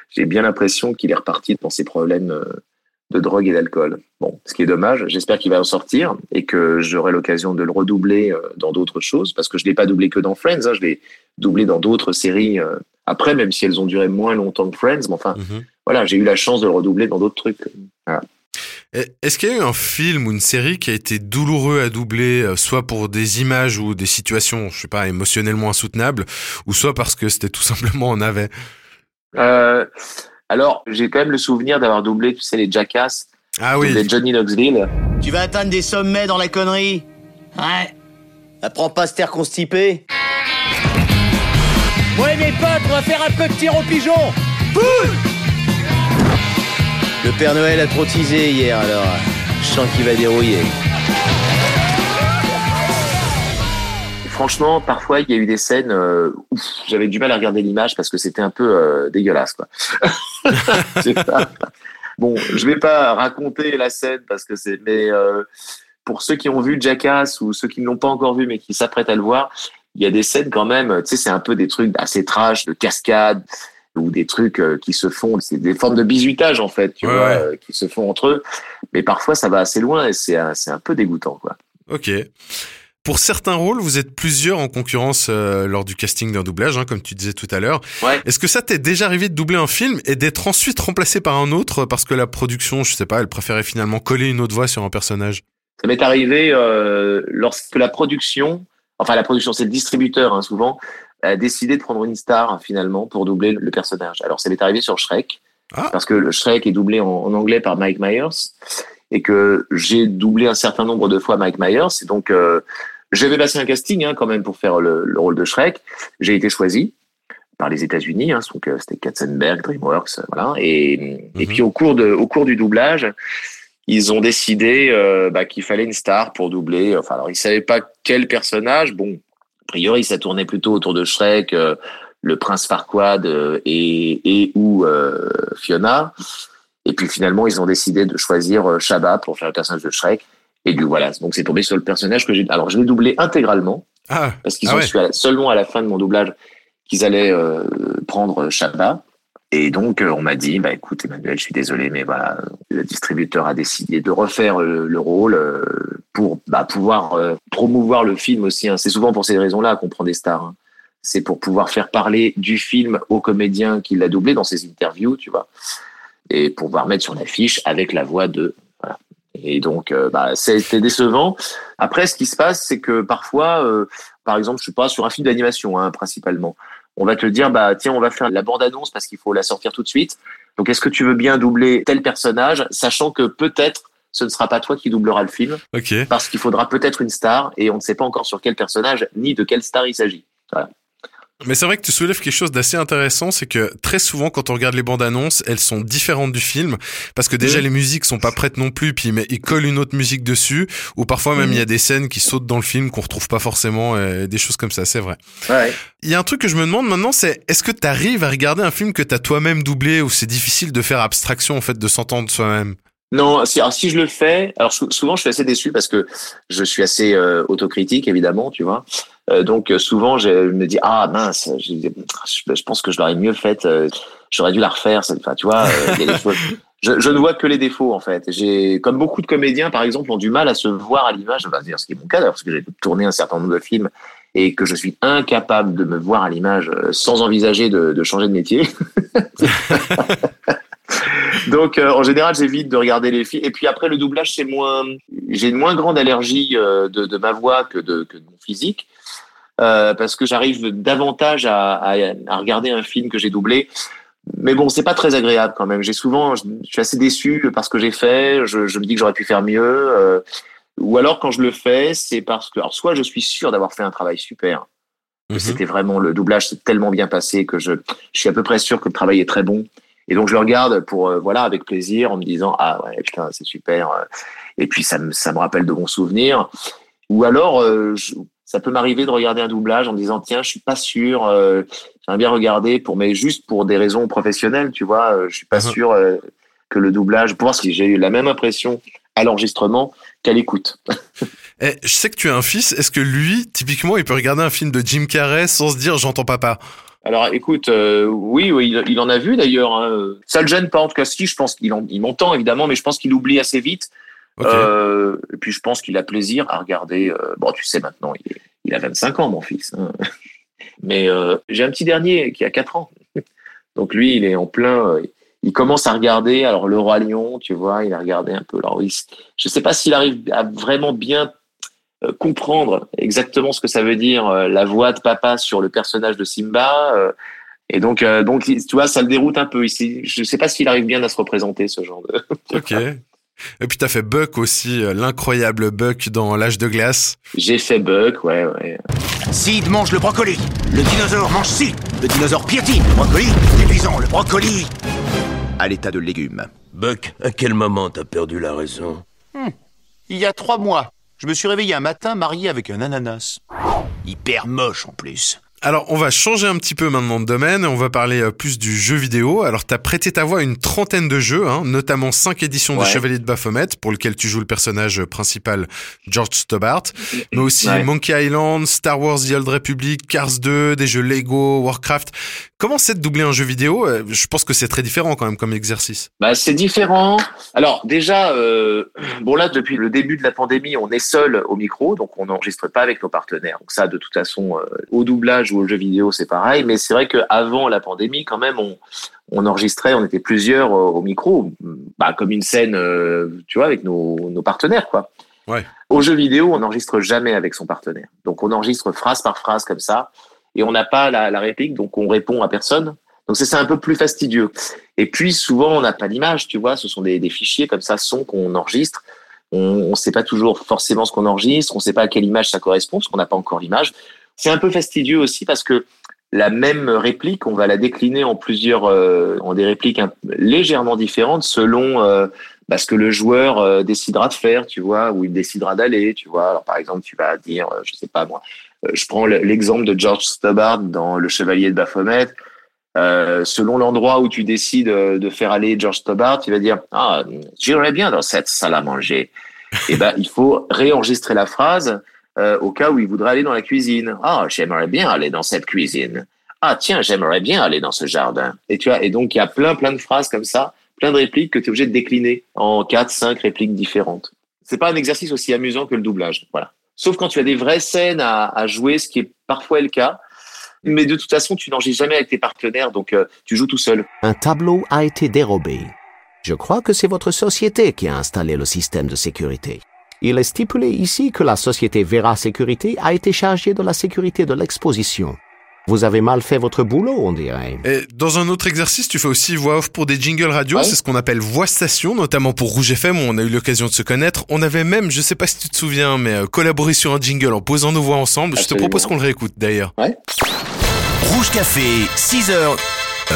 j'ai bien l'impression qu'il est reparti dans ses problèmes de drogue et d'alcool. Bon, ce qui est dommage. J'espère qu'il va en sortir et que j'aurai l'occasion de le redoubler dans d'autres choses parce que je l'ai pas doublé que dans Friends. Hein, je l'ai doublé dans d'autres séries euh, après, même si elles ont duré moins longtemps que Friends. Mais enfin, mm -hmm. voilà, j'ai eu la chance de le redoubler dans d'autres trucs. Voilà. Est-ce qu'il y a eu un film ou une série qui a été douloureux à doubler, euh, soit pour des images ou des situations, je sais pas, émotionnellement insoutenables, ou soit parce que c'était tout simplement on avait euh, Alors, j'ai quand même le souvenir d'avoir doublé, tu sais, les Jackass. Ah oui. Les Johnny Knoxville. Tu vas atteindre des sommets dans la connerie Ouais. Apprends pas à se taire constipé. Ouais, mes potes, on va faire un peu de tir au pigeon. Boule Le Père Noël a trop teasé hier, alors je sens qu'il va dérouiller. Franchement, parfois, il y a eu des scènes euh, où j'avais du mal à regarder l'image parce que c'était un peu euh, dégueulasse, quoi. bon, je vais pas raconter la scène parce que c'est, mais euh, pour ceux qui ont vu Jackass ou ceux qui ne l'ont pas encore vu mais qui s'apprêtent à le voir, il y a des scènes quand même, tu sais, c'est un peu des trucs assez trash, de cascade ou des trucs qui se font, c'est des formes de bisutage en fait, tu ouais, vois, ouais. qui se font entre eux. Mais parfois, ça va assez loin et c'est un, un peu dégoûtant, quoi. Ok. Pour certains rôles, vous êtes plusieurs en concurrence euh, lors du casting d'un doublage, hein, comme tu disais tout à l'heure. Ouais. Est-ce que ça t'est déjà arrivé de doubler un film et d'être ensuite remplacé par un autre parce que la production, je sais pas, elle préférait finalement coller une autre voix sur un personnage? Ça m'est arrivé euh, lorsque la production, enfin la production, c'est le distributeur hein, souvent, a décidé de prendre une star finalement pour doubler le personnage. Alors ça m'est arrivé sur Shrek, ah. parce que le Shrek est doublé en, en, anglais par Mike Myers et que j'ai doublé un certain nombre de fois Mike Myers. Et donc euh, j'avais passé un casting hein, quand même pour faire le, le rôle de Shrek. J'ai été choisi par les États-Unis, hein, donc c'était Katzenberg, DreamWorks, voilà. Et, mm -hmm. et puis au cours de, au cours du doublage, ils ont décidé euh, bah, qu'il fallait une star pour doubler. Enfin, alors ils savaient pas quel personnage. Bon, a priori, ça tournait plutôt autour de Shrek, euh, le prince Farquaad euh, et, et ou euh, Fiona. Et puis finalement, ils ont décidé de choisir euh, Shabba pour faire le personnage de Shrek. Et du voilà, donc c'est tombé sur le personnage que j'ai. Alors je l'ai doublé intégralement Ah, parce qu'ils ah ont ouais. su à seulement à la fin de mon doublage qu'ils allaient euh, prendre Shabba. Et donc, euh, on m'a dit, bah écoute, Emmanuel, je suis désolé, mais voilà, le distributeur a décidé de refaire le, le rôle euh, pour bah, pouvoir euh, promouvoir le film aussi. hein. C'est souvent pour ces raisons-là qu'on prend des stars. hein. C'est pour pouvoir faire parler du film au comédien qui l'a doublé dans ses interviews, tu vois, et pouvoir mettre sur l'affiche avec la voix de. Et donc, euh, bah, c'était décevant. Après, ce qui se passe, c'est que parfois, euh, par exemple, je sais pas, sur un film d'animation, hein, principalement, on va te le dire, bah tiens, on va faire la bande-annonce parce qu'il faut la sortir tout de suite. Donc, est-ce que tu veux bien doubler tel personnage, sachant que peut-être ce ne sera pas toi qui doublera le film, Ok. parce qu'il faudra peut-être une star et on ne sait pas encore sur quel personnage ni de quelle star il s'agit. Voilà. Mais c'est vrai que tu soulèves quelque chose d'assez intéressant, c'est que très souvent quand on regarde les bandes annonces, elles sont différentes du film parce que déjà les musiques sont pas prêtes non plus, puis mais ils collent une autre musique dessus, ou parfois même il y a des scènes qui sautent dans le film qu'on retrouve pas forcément, euh, des choses comme ça, c'est vrai. Ouais. Il y a un truc que je me demande maintenant, c'est est-ce que tu arrives à regarder un film que t'as toi-même doublé ou c'est difficile de faire abstraction en fait de s'entendre soi-même? Non, si, alors si je le fais, alors sou- souvent je suis assez déçu parce que je suis assez euh, autocritique évidemment, tu vois. Euh, donc euh, souvent je me dis ah mince, je, pense que je l'aurais mieux faite, j'aurais dû la refaire. Enfin, tu vois. Je, ne vois que les défauts en fait. J'ai comme beaucoup de comédiens par exemple ont du mal à se voir à l'image. Enfin, dire ce qui est mon cas parce que j'ai tourné un certain nombre de films et que je suis incapable de me voir à l'image sans envisager de changer de métier. Donc, euh, en général, j'évite de regarder les films. Et puis après, le doublage, c'est moins. J'ai une moins grande allergie euh, de, de ma voix que de, que de mon physique. Euh, parce que j'arrive davantage à, à, à regarder un film que j'ai doublé. Mais bon, c'est pas très agréable quand même. J'ai souvent, je, je suis assez déçu par ce que j'ai fait. Je, je me dis que j'aurais pu faire mieux. Euh, ou alors, quand je le fais, c'est parce que, alors, soit je suis sûr d'avoir fait un travail super. que C'était vraiment le doublage, c'est tellement bien passé que je, je suis à peu près sûr que le travail est très bon. Et donc je le regarde pour euh, voilà avec plaisir en me disant ah ouais putain c'est super euh. et puis ça me ça me rappelle de bons souvenirs. Ou alors euh, je- ça peut m'arriver de regarder un doublage en me disant tiens je suis pas sûr euh, j'aimerais bien regarder pour mais juste pour des raisons professionnelles tu vois je suis pas sûr euh, que le doublage pour voir si j'ai eu la même impression à l'enregistrement qu'à l'écoute. Eh, je sais que tu as un fils, est-ce que lui, typiquement, il peut regarder un film de Jim Carrey sans se dire j'entends papa? Alors, écoute, euh, oui, oui, il, il en a vu d'ailleurs. hein. Ça le gêne pas, en tout cas, si, je pense qu'il en- il m'entend évidemment, mais je pense qu'il oublie assez vite. Euh, et puis, je pense qu'il a plaisir à regarder. euh, bon, tu sais, maintenant, il, est- il a 25 ans, mon fils. hein. Mais j'ai un petit dernier qui a 4 ans. Donc, lui, il est en plein. il commence à regarder. Alors, Le Roi Lion, tu vois, il a regardé un peu. Alors, il, je sais pas s'il arrive à vraiment bien comprendre exactement ce que ça veut dire euh, la voix de papa sur le personnage de Simba. euh, et donc, euh, donc, tu vois, ça le déroute un peu ici. Je sais pas s'il arrive bien à se représenter ce genre de. Ok. Et puis t'as fait Buck aussi, euh, l'incroyable Buck dans L'âge de glace. J'ai fait Buck, ouais, ouais. Sid mange le brocoli. Le dinosaure mange Sid. Le dinosaure piétine le brocoli. Déduisant le brocoli. À l'état de légumes. Buck, à quel moment t'as perdu la raison? Il y a trois mois, je me suis réveillé un matin marié avec un ananas. Hyper moche en plus. Alors, on va changer un petit peu maintenant de domaine et on va parler euh, plus du jeu vidéo. Alors, t'as prêté ta voix à une trentaine de jeux, hein, notamment cinq éditions de. Chevalier de Baphomet, pour lequel tu joues le personnage principal George Stobart, mais aussi Ouais. Monkey Island, Star Wars The Old Republic, Cars 2, des jeux Lego, Warcraft. Comment c'est de doubler un jeu vidéo Euh, Je pense que c'est très différent quand même comme exercice. Bah, c'est différent. Alors déjà, euh, bon là depuis le début de la pandémie, on est seul au micro, donc on n'enregistre pas avec nos partenaires. Donc ça, de toute façon, euh, au doublage ou au jeu vidéo, c'est pareil. Mais c'est vrai qu'avant la pandémie, quand même, on, on enregistrait, on était plusieurs au, au micro, bah, comme une scène, euh, tu vois, avec nos, nos partenaires, quoi. Ouais. Au jeu vidéo, on n'enregistre jamais avec son partenaire. Donc on enregistre phrase par phrase comme ça, et on n'a pas la, réplique, donc on répond à personne. Donc c'est un peu plus fastidieux. Et puis souvent on n'a pas d'image, tu vois, ce sont des, fichiers comme ça, son qu'on enregistre. On ne sait pas toujours forcément ce qu'on enregistre, on ne sait pas à quelle image ça correspond, parce qu'on n'a pas encore l'image. C'est un peu fastidieux aussi parce que la même réplique, on va la décliner en plusieurs, euh, en des répliques légèrement différentes selon euh, bah, ce que le joueur euh, décidera de faire, tu vois, où il décidera d'aller, tu vois. Alors, par exemple, tu vas dire, euh, je sais pas moi, je prends le- l'exemple de George Stobbart dans Le Chevalier de Baphomet. Euh, selon l'endroit où tu décides euh, de faire aller George Stobbart, tu vas dire ah j'irais bien dans cette salle à manger. Et ben il faut réenregistrer la phrase euh, au cas où il voudrait aller dans la cuisine. Ah j'aimerais bien aller dans cette cuisine. Ah tiens j'aimerais bien aller dans ce jardin. Et tu vois et donc il y a plein plein de phrases comme ça, plein de répliques que tu es obligé de décliner en quatre cinq répliques différentes. C'est pas un exercice aussi amusant que le doublage, voilà. Sauf quand tu as des vraies scènes à, à jouer, ce qui est parfois le cas. Mais de toute façon, tu n'enregistres jamais avec tes partenaires, donc euh, tu joues tout seul. Un tableau a été dérobé. Je crois que c'est votre société qui a installé le système de sécurité. Il est stipulé ici que la société Vera Sécurité a été chargée de la sécurité de l'exposition. Vous avez mal fait votre boulot, on dirait. Et dans un autre exercice, tu fais aussi voix off pour des jingles radio. Ouais. C'est ce qu'on appelle voix station, notamment pour Rouge FM où on a eu l'occasion de se connaître. On avait même, je sais pas si tu te souviens, mais euh, collaboré sur un jingle en posant nos voix ensemble. Je te Absolument. propose qu'on le réécoute d'ailleurs. Rouge Café, 6 heures. Euh.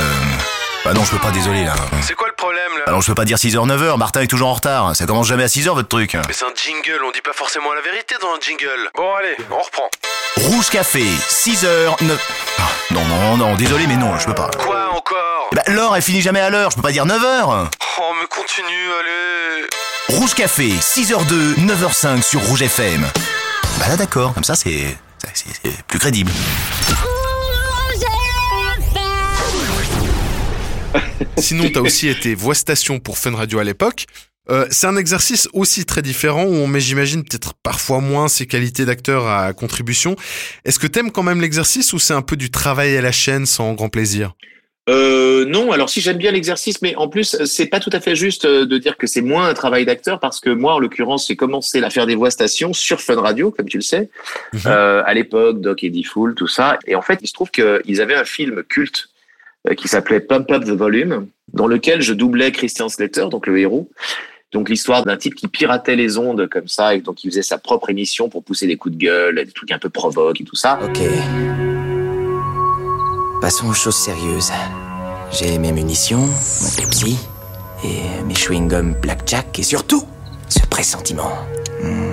Bah non, je peux pas, désolé là. C'est quoi le problème là Alors je peux pas dire 6h, 9h, Martin est toujours en retard. Ça commence jamais à 6h votre truc. Mais c'est un jingle, on dit pas forcément la vérité dans un jingle. Bon allez, on reprend. Rouge Café, 6h, 9... Ah, non, non, non, désolé, mais non, je peux pas. Quoi encore Bah l'heure, elle finit jamais à l'heure, je peux pas dire 9h. Oh mais continue, allez. Rouge Café, 6h02, 9h05 sur Rouge FM. Bah là d'accord, comme ça c'est... c'est- c'est plus crédible. Sinon, t'as aussi été voix station pour Fun Radio à l'époque. Euh, c'est un exercice aussi très différent où on met, j'imagine, peut-être parfois moins ses qualités d'acteur à contribution. Est-ce que t'aimes quand même l'exercice ou c'est un peu du travail à la chaîne sans grand plaisir? Euh, non, alors si j'aime bien l'exercice, mais en plus c'est pas tout à fait juste euh, de dire que c'est moins un travail d'acteur parce que moi en l'occurrence j'ai commencé à faire des voix stations sur Fun Radio, comme tu le sais, euh, à l'époque Doc Eddie Fool, tout ça, et en fait il se trouve qu'ils avaient un film culte qui s'appelait Pump Up the Volume, dans lequel je doublais Christian Slater, donc le héros. Donc l'histoire d'un type qui piratait les ondes comme ça, et donc il faisait sa propre émission pour pousser des coups de gueule, des trucs un peu provoques et tout ça. Ok. Passons aux choses sérieuses. J'ai mes munitions, mon Pepsi, et mes chewing-gums Blackjack, et surtout, ce pressentiment. Hmm,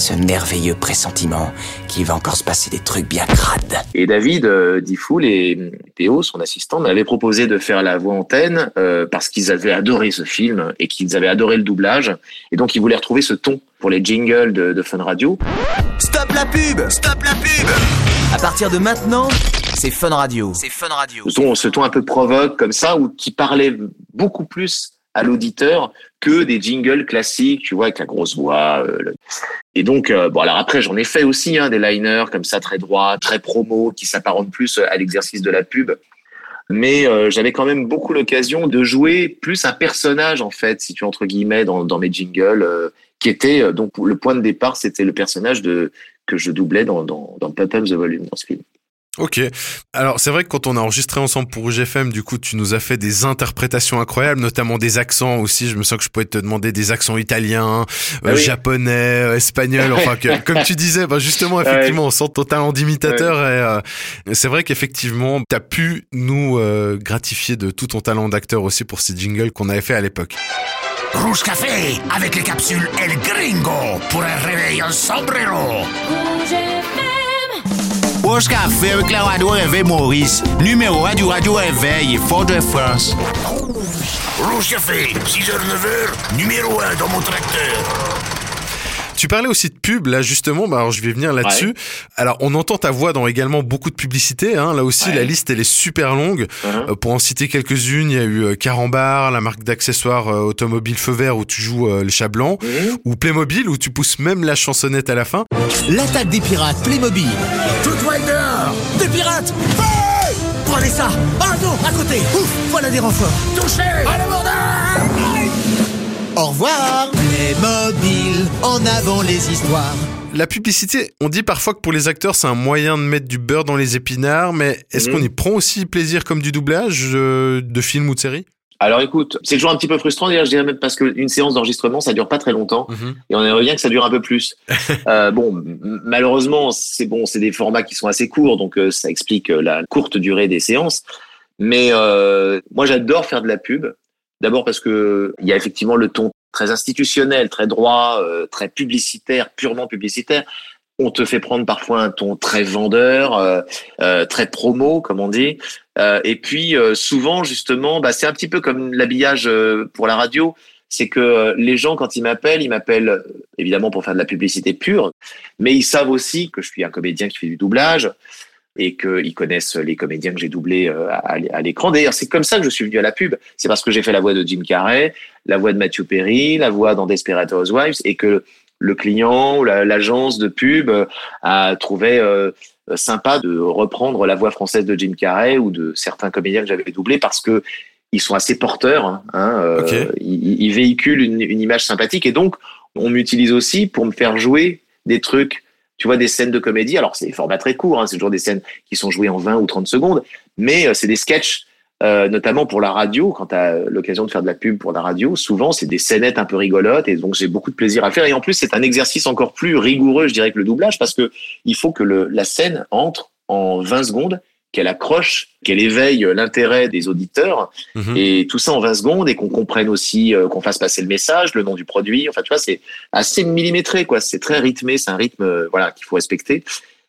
ce merveilleux pressentiment qu'il va encore se passer des trucs bien crades. Et David euh, Difool et Théo, son assistant, m'avaient proposé de faire la voix antenne euh, parce qu'ils avaient adoré ce film et qu'ils avaient adoré le doublage. Et donc, ils voulaient retrouver ce ton pour les jingles de, de Fun Radio. Stop la pub Stop la pub À partir de maintenant, c'est Fun Radio. C'est Fun Radio. Ce ton, ce ton un peu provoque comme ça, ou qui parlait beaucoup plus à l'auditeur que des jingles classiques, tu vois, avec la grosse voix. euh, Et donc, euh, bon, alors après, j'en ai fait aussi hein, des liners comme ça, très droits, très promo, qui s'apparentent plus à l'exercice de la pub. Mais euh, j'avais quand même beaucoup l'occasion de jouer plus un personnage, en fait, si tu entre guillemets, dans, mes jingles, euh, qui était, euh, donc, le point de départ, c'était le personnage de que je doublais dans, dans, dans Pump Up the Volume, dans ce film. Ok. Alors c'est vrai que quand on a enregistré ensemble pour Rouge FM, du coup tu nous as fait des interprétations incroyables, notamment des accents aussi. Je me sens que je pourrais te demander des accents italiens, euh, Ah oui. japonais, euh, espagnols. Enfin que, comme tu disais, bah justement effectivement on sent ton talent d'imitateur et euh, c'est vrai qu'effectivement t'as pu nous euh, gratifier de tout ton talent d'acteur aussi pour ces jingles qu'on avait fait à l'époque. Rouge Café avec les capsules El Gringo pour un réveil en sombrero. Rouge Café avec la radio Réveil Maurice, numéro 1 du radio Réveil Fort-de-France. Rouge Café, 6h, 9h, numéro 1 dans mon tracteur. Tu parlais aussi de pub, là justement, bah alors je vais venir là-dessus. Ouais. Alors on entend ta voix dans également beaucoup de publicités, hein. là aussi Ouais. la liste elle est super longue. Uh-huh. Euh, pour en citer quelques-unes, il y a eu euh, Carambar, la marque d'accessoires euh, automobile Feu Vert où tu joues euh, le chat blanc, Mhm. ou Playmobil où tu pousses même la chansonnette à la fin. L'attaque des pirates Playmobil. Tout. Des pirates? Hey Prenez ça Ah non, à côté Ouf, voilà des renforts. Touché À l'abordage Au revoir Playmobil, en avant les histoires. La publicité, on dit parfois que pour les acteurs c'est un moyen de mettre du beurre dans les épinards, mais est-ce Mhm. qu'on y prend aussi plaisir comme du doublage euh, de films ou de séries? Alors écoute, c'est toujours un petit peu frustrant d'ailleurs, je dirais même parce qu'une séance d'enregistrement, ça dure pas très longtemps et on aimerait bien que ça dure un peu plus. euh, bon, malheureusement, c'est bon, c'est des formats qui sont assez courts, donc euh, ça explique euh, la courte durée des séances. Mais euh, moi, j'adore faire de la pub. D'abord parce que il y a effectivement le ton très institutionnel, très droit, euh, très publicitaire, purement publicitaire. On te fait prendre parfois un ton très vendeur, euh, euh, très promo, comme on dit. Euh, et puis euh, souvent, justement, bah, c'est un petit peu comme l'habillage euh, pour la radio. C'est que les gens, quand ils m'appellent, ils m'appellent évidemment pour faire de la publicité pure, mais ils savent aussi que je suis un comédien qui fait du doublage et qu'ils connaissent les comédiens que j'ai doublés euh, à, l'écran. D'ailleurs, c'est comme ça que je suis venu à la pub. C'est parce que j'ai fait la voix de Jim Carrey, la voix de Matthew Perry, la voix dans Desperate Housewives, et que le client ou la- l'agence de pub euh, a trouvé euh, sympa de reprendre la voix française de Jim Carrey ou de certains comédiens que j'avais doublés parce que ils sont assez porteurs. Hein, hein, euh, ils, ils véhiculent une, une image sympathique et donc on m'utilise aussi pour me faire jouer des trucs. Tu vois, des scènes de comédie. Alors, c'est des formats très courts. Hein, c'est toujours des scènes qui sont jouées en 20 ou 30 secondes. Mais euh, c'est des sketchs, euh, notamment pour la radio. Quand tu as l'occasion de faire de la pub pour la radio, souvent, c'est des scénettes un peu rigolotes. Et donc, j'ai beaucoup de plaisir à faire. Et en plus, c'est un exercice encore plus rigoureux, je dirais, que le doublage, parce que il faut que la scène entre en 20 secondes, qu'elle accroche, qu'elle éveille l'intérêt des auditeurs. Et tout ça en 20 secondes et qu'on comprenne aussi, euh, qu'on fasse passer le message, le nom du produit. Enfin, tu vois, c'est assez millimétré, quoi. C'est très rythmé. C'est un rythme, euh, voilà, qu'il faut respecter.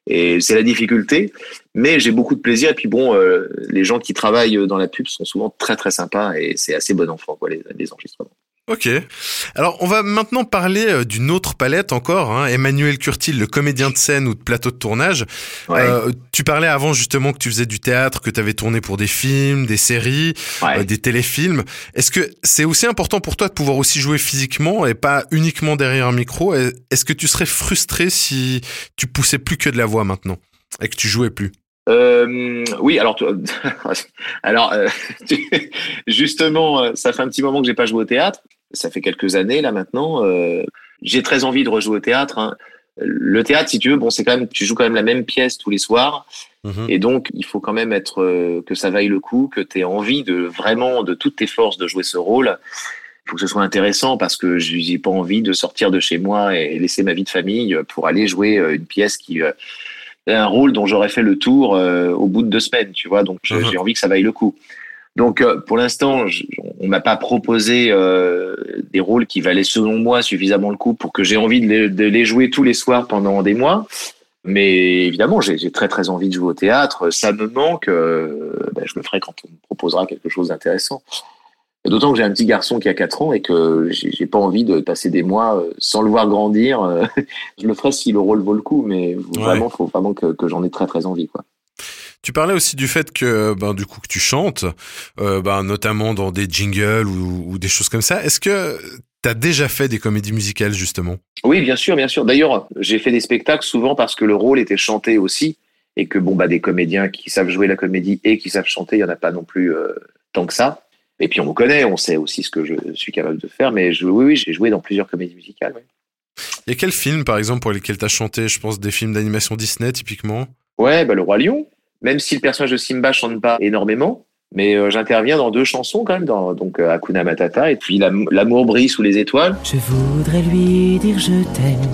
Et c'est la difficulté. Mais j'ai beaucoup de plaisir. Et puis bon, euh, les gens qui travaillent dans la pub sont souvent très, très sympas et c'est assez bon enfant, quoi, les, les enregistrements. Ok. Alors, on va maintenant parler euh, d'une autre palette encore. Hein. Emmanuel Curtil, le comédien de scène ou de plateau de tournage. Euh, tu parlais avant justement que tu faisais du théâtre, que tu avais tourné pour des films, des séries, euh, des téléfilms. Est-ce que c'est aussi important pour toi de pouvoir aussi jouer physiquement et pas uniquement derrière un micro? Est- Est-ce que tu serais frustré si tu poussais plus que de la voix maintenant et que tu jouais plus? Euh, oui, alors, tu- alors euh, justement, ça fait un petit moment que j'ai pas joué au théâtre. Ça fait quelques années là maintenant. Euh, j'ai très envie de rejouer au théâtre. hein. Le théâtre, si tu veux, bon, c'est quand même, tu joues quand même la même pièce tous les soirs, et donc il faut quand même être euh, que ça vaille le coup, que tu aies envie de vraiment de toutes tes forces de jouer ce rôle. Il faut que ce soit intéressant parce que j'ai pas envie de sortir de chez moi et laisser ma vie de famille pour aller jouer euh, une pièce qui euh, un rôle dont j'aurais fait le tour euh, au bout de deux semaines, tu vois. Donc j'ai j'ai envie que ça vaille le coup. Donc euh, pour l'instant, on m'a pas proposé euh, des rôles qui valaient selon moi suffisamment le coup pour que j'ai envie de les, de les jouer tous les soirs pendant des mois. Mais évidemment, j'ai très très envie de jouer au théâtre. Ça me manque. euh, ben, je le ferai quand on me proposera quelque chose d'intéressant. D'autant que j'ai un petit garçon qui a 4 ans et que j'ai pas envie de passer des mois sans le voir grandir. Je le ferai si le rôle vaut le coup, mais vraiment, faut vraiment que, que j'en ai très très envie, quoi. Tu parlais aussi du fait que, ben, du coup, que tu chantes, euh, ben, notamment dans des jingles ou, ou des choses comme ça. Est-ce que tu as déjà fait des comédies musicales, justement? Oui, bien sûr, bien sûr. D'ailleurs, j'ai fait des spectacles souvent parce que le rôle était chanté aussi et que bon bah des comédiens qui savent jouer la comédie et qui savent chanter, il y en a pas non plus euh, tant que ça. Et puis on me connaît, on sait aussi ce que je suis capable de faire. Mais je, oui, oui, j'ai joué dans plusieurs comédies musicales. oui. Il y a quels films, par exemple, pour lesquels tu as chanté? Je pense des films d'animation Disney, typiquement. Ouais, bah, le roi lion. Même si le personnage de Simba chante pas énormément, mais euh, j'interviens dans deux chansons quand même, dans, donc euh, Hakuna Matata et puis L'am- L'amour brille sous les étoiles. Je voudrais lui dire je t'aime,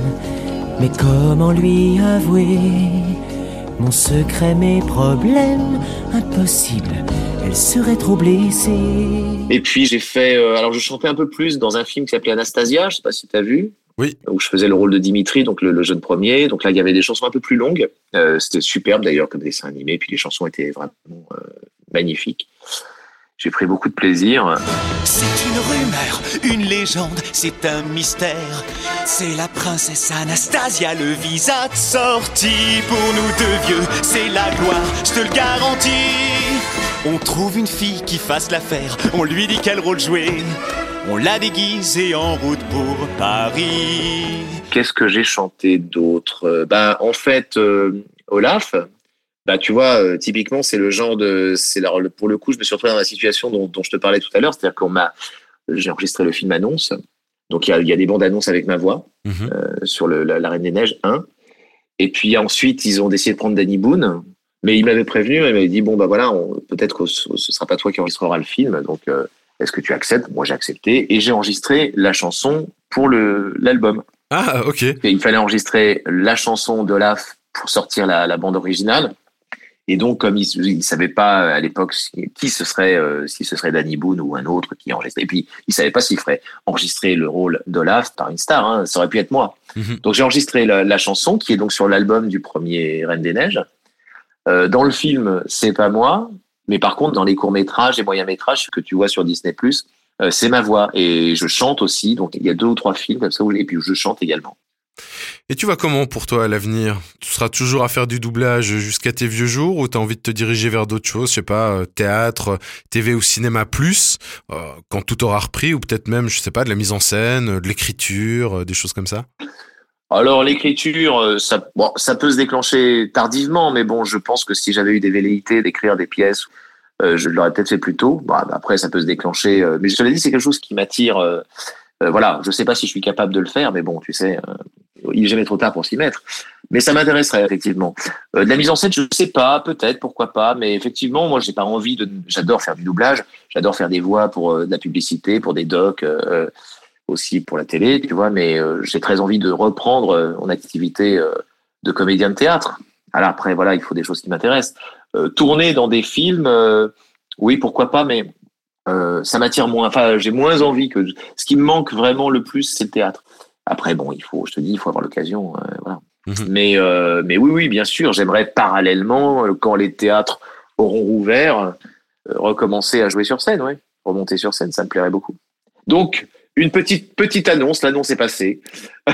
mais comment lui avouer? Mon secret, mes problèmes Impossible, elle serait trop blessée. Et puis j'ai fait, euh, alors je chantais un peu plus dans un film qui s'appelait Anastasia, je sais pas si tu as vu. Oui. Où je faisais le rôle de Dimitri, donc le, le jeune premier. Donc là, il y avait des chansons un peu plus longues. Euh, C'était superbe d'ailleurs comme dessin animé. Puis les chansons étaient vraiment euh, magnifiques. J'ai pris beaucoup de plaisir. C'est une rumeur, une légende, c'est un mystère. C'est la princesse Anastasia, le visage sorti pour nous deux vieux. C'est la gloire, je te le garantis. On trouve une fille qui fasse l'affaire, on lui dit quel rôle jouer. On l'a déguisée en route pour Paris. Qu'est-ce que j'ai chanté d'autre? Ben en fait, euh, Olaf. Bah, tu vois, euh, typiquement, c'est le genre de, c'est pour le coup, je me suis retrouvé dans la situation dont, dont je te parlais tout à l'heure, c'est-à-dire qu'on m'a, j'ai enregistré le film annonce, donc il y a, il y a des bandes annonces avec ma voix euh, sur le, la, la Reine des Neiges 1, et puis ensuite ils ont décidé de prendre Danny Boone, mais il m'avait prévenu, il m'avait dit bon bah voilà, on- peut-être que ce, ce sera pas toi qui enregistrera le film, donc euh, est-ce que tu acceptes? Moi j'ai accepté et j'ai enregistré la chanson pour le l'album. Ah ok. Et il fallait enregistrer la chanson d'Olaf pour sortir la, la bande originale. Et donc, comme il ne savait pas à l'époque qui ce serait, euh, si ce serait Danny Boone ou un autre qui enregistrait. Et puis, il savait pas s'il ferait enregistrer le rôle d'Olaf par une star. Hein, ça aurait pu être moi. Mhm. Donc, j'ai enregistré la, la, chanson qui est donc sur l'album du premier Reine des Neiges. Euh, dans le film, c'est pas moi. Mais par contre, dans les courts-métrages et moyens-métrages que tu vois sur Disney+, euh, c'est ma voix. Et je chante aussi. Donc, il y a deux ou trois films comme ça. Où, et puis, je chante également. Et tu vas comment pour toi à l'avenir? Tu seras toujours à faire du doublage jusqu'à tes vieux jours ou tu as envie de te diriger vers d'autres choses, je sais pas, euh, théâtre, TV ou cinéma plus, euh, quand tout aura repris ou peut-être même, je sais pas, de la mise en scène, de l'écriture, des choses comme ça? Alors l'écriture, ça, bon, ça peut se déclencher tardivement, mais bon, je pense que si j'avais eu des velléités d'écrire des pièces, je l'aurais peut-être fait plus tôt. Bon, après, ça peut se déclencher, mais je te l'ai dit, c'est quelque chose qui m'attire. voilà, je sais pas si je suis capable de le faire, mais bon, tu sais, il est jamais trop tard pour s'y mettre. Mais ça m'intéresserait effectivement. Euh, de la mise en scène, je ne sais pas, peut-être, pourquoi pas. Mais effectivement, moi, j'ai pas envie de. J'adore faire du doublage. J'adore faire des voix pour euh, de la publicité, pour des docs, euh, aussi pour la télé, tu vois. Mais j'ai très envie de reprendre mon activité de comédien de théâtre. Alors après, voilà, il faut des choses qui m'intéressent. tourner dans des films, oui, pourquoi pas, mais ça m'attire moins. Enfin, j'ai moins envie que. Ce qui me manque vraiment le plus, c'est le théâtre. Après, bon, il faut, je te dis, il faut avoir l'occasion. Euh, voilà. Mhm. Mais, euh, mais oui, oui, bien sûr, j'aimerais parallèlement, euh, quand les théâtres auront rouvert, recommencer à jouer sur scène, ouais. Remonter sur scène, ça me plairait beaucoup. Donc, une petite, petite annonce, l'annonce est passée.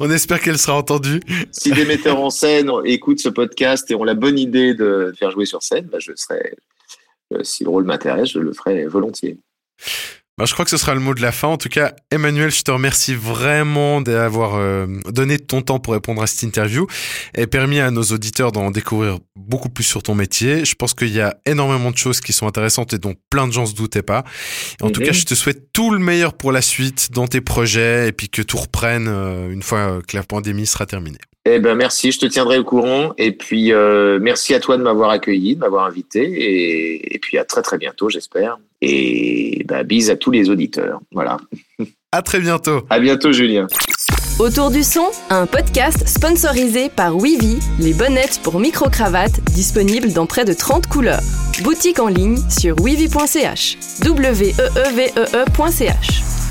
on espère qu'elle sera entendue. si des metteurs en scène écoutent ce podcast et ont la bonne idée de faire jouer sur scène, bah, je serai, si le rôle m'intéresse, je le ferai volontiers. Bah, je crois que ce sera le mot de la fin. En tout cas, Emmanuel, je te remercie vraiment d'avoir euh, donné ton temps pour répondre à cette interview et permis à nos auditeurs d'en découvrir beaucoup plus sur ton métier. Je pense qu'il y a énormément de choses qui sont intéressantes et dont plein de gens se doutaient pas. En tout cas, je te souhaite tout le meilleur pour la suite dans tes projets et puis que tout reprenne euh, une fois que la pandémie sera terminée. Eh ben merci, je te tiendrai au courant. Et puis euh, merci à toi de m'avoir accueilli, de m'avoir invité. Et, et, puis à très très bientôt, j'espère. Et bah, bise à tous les auditeurs. Voilà. À très bientôt. À bientôt, Julien. Autour du son, un podcast sponsorisé par Weavy, les bonnettes pour micro-cravates disponibles dans près de 30 couleurs. Boutique en ligne sur weavy.ch. w e e v e -E